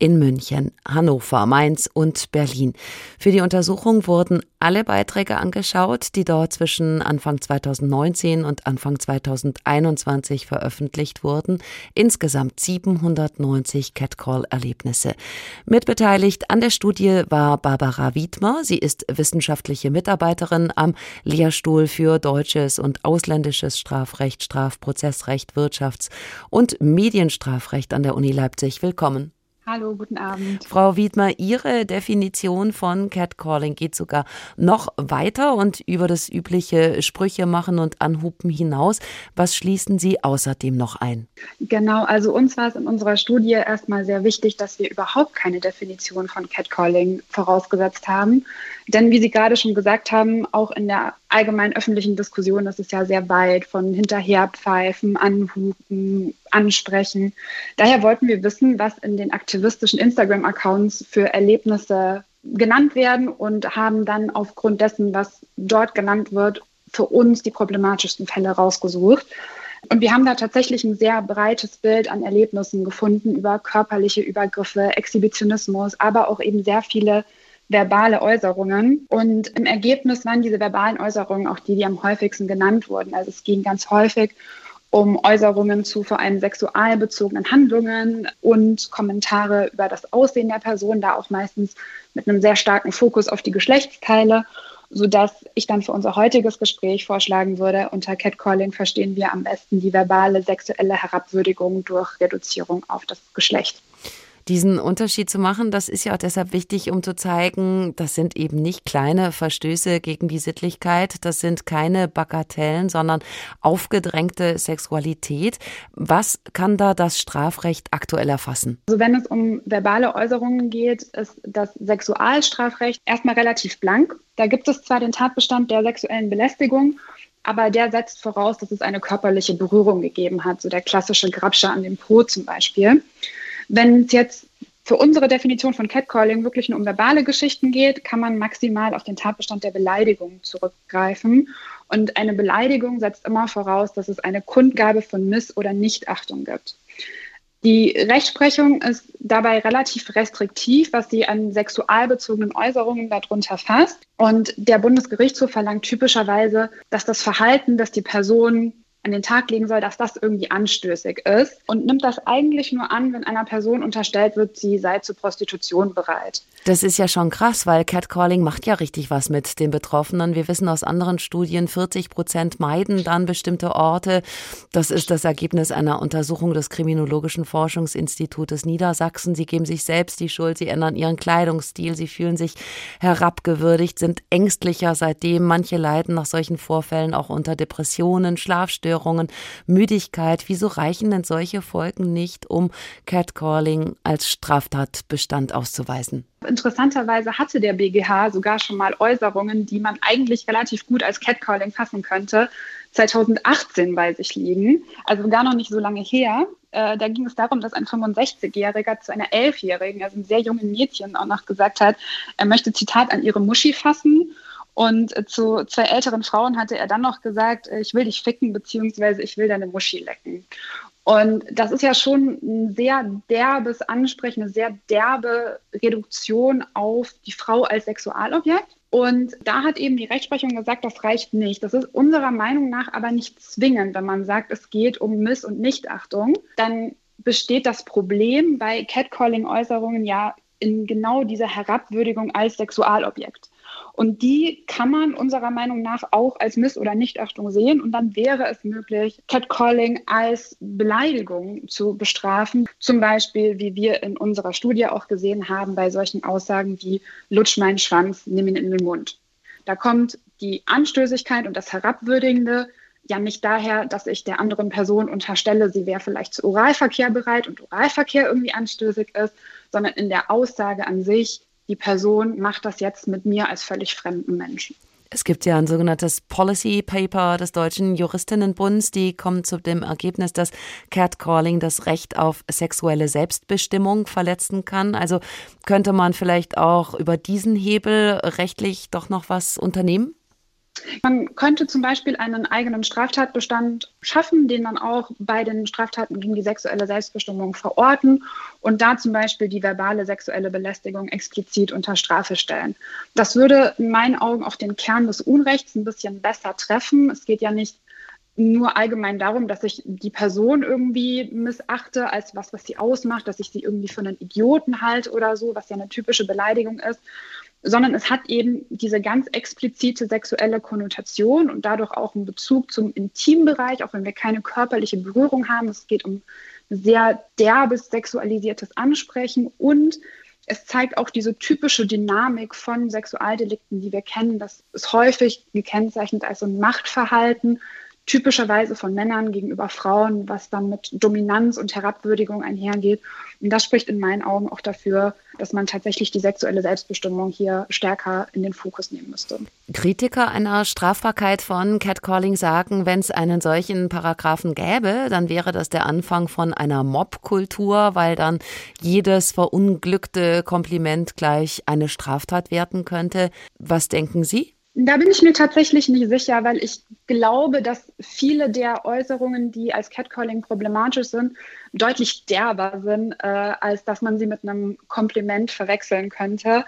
in München, Hannover, Mainz und Berlin. Für die Untersuchung wurden alle Beiträge angeschaut, die dort zwischen Anfang 2019 und Anfang 2021 veröffentlicht wurden. Insgesamt 790 Catcall-Erlebnisse. Mitbeteiligt an der Studie war Barbara Wiedmer. Sie ist wissenschaftliche Mitarbeiterin am Lehrstuhl für deutsches und ausländisches Strafrecht, Strafprozessrecht, Wirtschafts- und Medienstrafrecht an der Uni Leipzig. Willkommen. Hallo, guten Abend. Frau Wiedmer, Ihre Definition von Catcalling geht sogar noch weiter und über das übliche Sprüche machen und anhupen hinaus. Was schließen Sie außerdem noch ein? Genau, also uns war es in unserer Studie erstmal sehr wichtig, dass wir überhaupt keine Definition von Catcalling vorausgesetzt haben. Denn wie Sie gerade schon gesagt haben, auch in der allgemeinen öffentlichen Diskussion ist es ja sehr weit von hinterherpfeifen, anhupen, ansprechen. Daher wollten wir wissen, was in den aktivistischen Instagram-Accounts für Erlebnisse genannt werden und haben dann aufgrund dessen, was dort genannt wird, für uns die problematischsten Fälle rausgesucht. Und wir haben da tatsächlich ein sehr breites Bild an Erlebnissen gefunden über körperliche Übergriffe, Exhibitionismus, aber auch eben sehr viele verbale Äußerungen. Und im Ergebnis waren diese verbalen Äußerungen auch die, die am häufigsten genannt wurden. Also es ging ganz häufig um Äußerungen zu vor allem sexualbezogenen Handlungen und Kommentare über das Aussehen der Person, da auch meistens mit einem sehr starken Fokus auf die Geschlechtsteile, sodass ich dann für unser heutiges Gespräch vorschlagen würde, unter Catcalling verstehen wir am besten die verbale sexuelle Herabwürdigung durch Reduzierung auf das Geschlecht. Diesen Unterschied zu machen, das ist ja auch deshalb wichtig, um zu zeigen, das sind eben nicht kleine Verstöße gegen die Sittlichkeit, das sind keine Bagatellen, sondern aufgedrängte Sexualität. Was kann da das Strafrecht aktuell erfassen? Also wenn es um verbale Äußerungen geht, ist das Sexualstrafrecht erstmal relativ blank. Da gibt es zwar den Tatbestand der sexuellen Belästigung, aber der setzt voraus, dass es eine körperliche Berührung gegeben hat, so der klassische Grabscher an dem Po zum Beispiel. Wenn es jetzt für unsere Definition von Catcalling wirklich nur um verbale Geschichten geht, kann man maximal auf den Tatbestand der Beleidigung zurückgreifen. Und eine Beleidigung setzt immer voraus, dass es eine Kundgabe von Miss- oder Nichtachtung gibt. Die Rechtsprechung ist dabei relativ restriktiv, was sie an sexualbezogenen Äußerungen darunter fasst. Und der Bundesgerichtshof verlangt typischerweise, dass das Verhalten, das die Person an den Tag legen soll, dass das irgendwie anstößig ist und nimmt das eigentlich nur an, wenn einer Person unterstellt wird, sie sei zur Prostitution bereit. Das ist ja schon krass, weil Catcalling macht ja richtig was mit den Betroffenen. Wir wissen aus anderen Studien, 40 Prozent meiden dann bestimmte Orte. Das ist das Ergebnis einer Untersuchung des Kriminologischen Forschungsinstitutes Niedersachsen. Sie geben sich selbst die Schuld, sie ändern ihren Kleidungsstil, sie fühlen sich herabgewürdigt, sind ängstlicher seitdem. Manche leiden nach solchen Vorfällen auch unter Depressionen, Schlafstörungen, Müdigkeit. Wieso reichen denn solche Folgen nicht, um Catcalling als Straftatbestand auszuweisen? Interessanterweise hatte der BGH sogar schon mal Äußerungen, die man eigentlich relativ gut als Catcalling fassen könnte, 2018 bei sich liegen, also gar noch nicht so lange her. Äh, da ging es darum, dass ein 65-Jähriger zu einer 11-Jährigen, also einem sehr jungen Mädchen, auch noch gesagt hat, er möchte Zitat an ihre Muschi fassen. Und äh, zu zwei älteren Frauen hatte er dann noch gesagt, äh, ich will dich ficken, beziehungsweise ich will deine Muschi lecken. Und das ist ja schon ein sehr derbes Ansprechen, eine sehr derbe Reduktion auf die Frau als Sexualobjekt. Und da hat eben die Rechtsprechung gesagt, das reicht nicht. Das ist unserer Meinung nach aber nicht zwingend, wenn man sagt, es geht um Miss- und Nichtachtung. Dann besteht das Problem bei Catcalling-Äußerungen ja in genau dieser Herabwürdigung als Sexualobjekt. Und die kann man unserer Meinung nach auch als Miss- oder Nichtachtung sehen. Und dann wäre es möglich, Catcalling als Beleidigung zu bestrafen. Zum Beispiel, wie wir in unserer Studie auch gesehen haben, bei solchen Aussagen wie Lutsch meinen Schwanz, nimm ihn in den Mund. Da kommt die Anstößigkeit und das Herabwürdigende ja nicht daher, dass ich der anderen Person unterstelle, sie wäre vielleicht zu Oralverkehr bereit und Oralverkehr irgendwie anstößig ist, sondern in der Aussage an sich, die Person macht das jetzt mit mir als völlig fremden Menschen. Es gibt ja ein sogenanntes Policy Paper des Deutschen Juristinnenbunds, die kommen zu dem Ergebnis, dass Catcalling das Recht auf sexuelle Selbstbestimmung verletzen kann. Also könnte man vielleicht auch über diesen Hebel rechtlich doch noch was unternehmen? Man könnte zum Beispiel einen eigenen Straftatbestand schaffen, den man auch bei den Straftaten gegen die sexuelle Selbstbestimmung verorten und da zum Beispiel die verbale sexuelle Belästigung explizit unter Strafe stellen. Das würde in meinen Augen auch den Kern des Unrechts ein bisschen besser treffen. Es geht ja nicht nur allgemein darum, dass ich die Person irgendwie missachte als was, was sie ausmacht, dass ich sie irgendwie für einen Idioten halte oder so, was ja eine typische Beleidigung ist, sondern es hat eben diese ganz explizite sexuelle Konnotation und dadurch auch einen Bezug zum Intimbereich, auch wenn wir keine körperliche Berührung haben. Es geht um sehr derbes sexualisiertes Ansprechen und es zeigt auch diese typische Dynamik von Sexualdelikten, die wir kennen. Das ist häufig gekennzeichnet als so ein Machtverhalten, typischerweise von Männern gegenüber Frauen, was dann mit Dominanz und Herabwürdigung einhergeht. Und das spricht in meinen Augen auch dafür, dass man tatsächlich die sexuelle Selbstbestimmung hier stärker in den Fokus nehmen müsste. Kritiker einer Strafbarkeit von Catcalling sagen, wenn es einen solchen Paragraphen gäbe, dann wäre das der Anfang von einer Mobkultur, weil dann jedes verunglückte Kompliment gleich eine Straftat werden könnte. Was denken Sie? Da bin ich mir tatsächlich nicht sicher, weil ich glaube, dass viele der Äußerungen, die als Catcalling problematisch sind, deutlich derber sind, äh, als dass man sie mit einem Kompliment verwechseln könnte.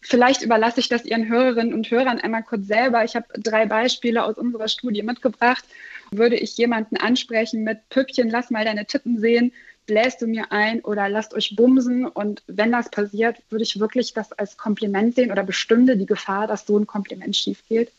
Vielleicht überlasse ich das Ihren Hörerinnen und Hörern einmal kurz selber. Ich habe drei Beispiele aus unserer Studie mitgebracht. Würde ich jemanden ansprechen mit Püppchen, lass mal deine Tippen sehen, bläst du mir ein oder lasst euch bumsen. Und wenn das passiert, würde ich wirklich das als Kompliment sehen oder bestünde die Gefahr, dass so ein Kompliment schief geht?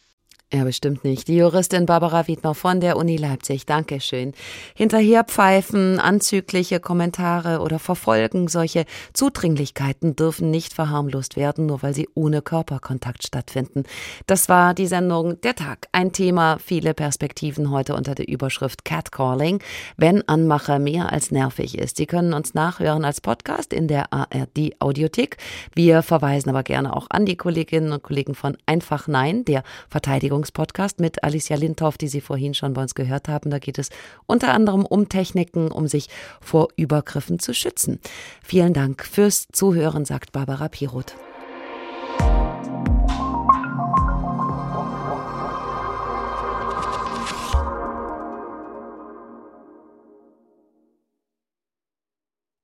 Ja, bestimmt nicht. Die Juristin Barbara Wiedmer von der Uni Leipzig. Dankeschön. Hinterherpfeifen, anzügliche Kommentare oder Verfolgen, solche Zudringlichkeiten dürfen nicht verharmlost werden, nur weil sie ohne Körperkontakt stattfinden. Das war die Sendung Der Tag. Ein Thema, viele Perspektiven heute unter der Überschrift Catcalling. Wenn Anmacher mehr als nervig ist. Sie können uns nachhören als Podcast in der ARD Audiothek. Wir verweisen aber gerne auch an die Kolleginnen und Kollegen von Einfach Nein, der Verteidigung Verteidigungspodcast mit Alicia Lindhoff, die Sie vorhin schon bei uns gehört haben. Da geht es unter anderem um Techniken, um sich vor Übergriffen zu schützen. Vielen Dank fürs Zuhören, sagt Barbara Piroth.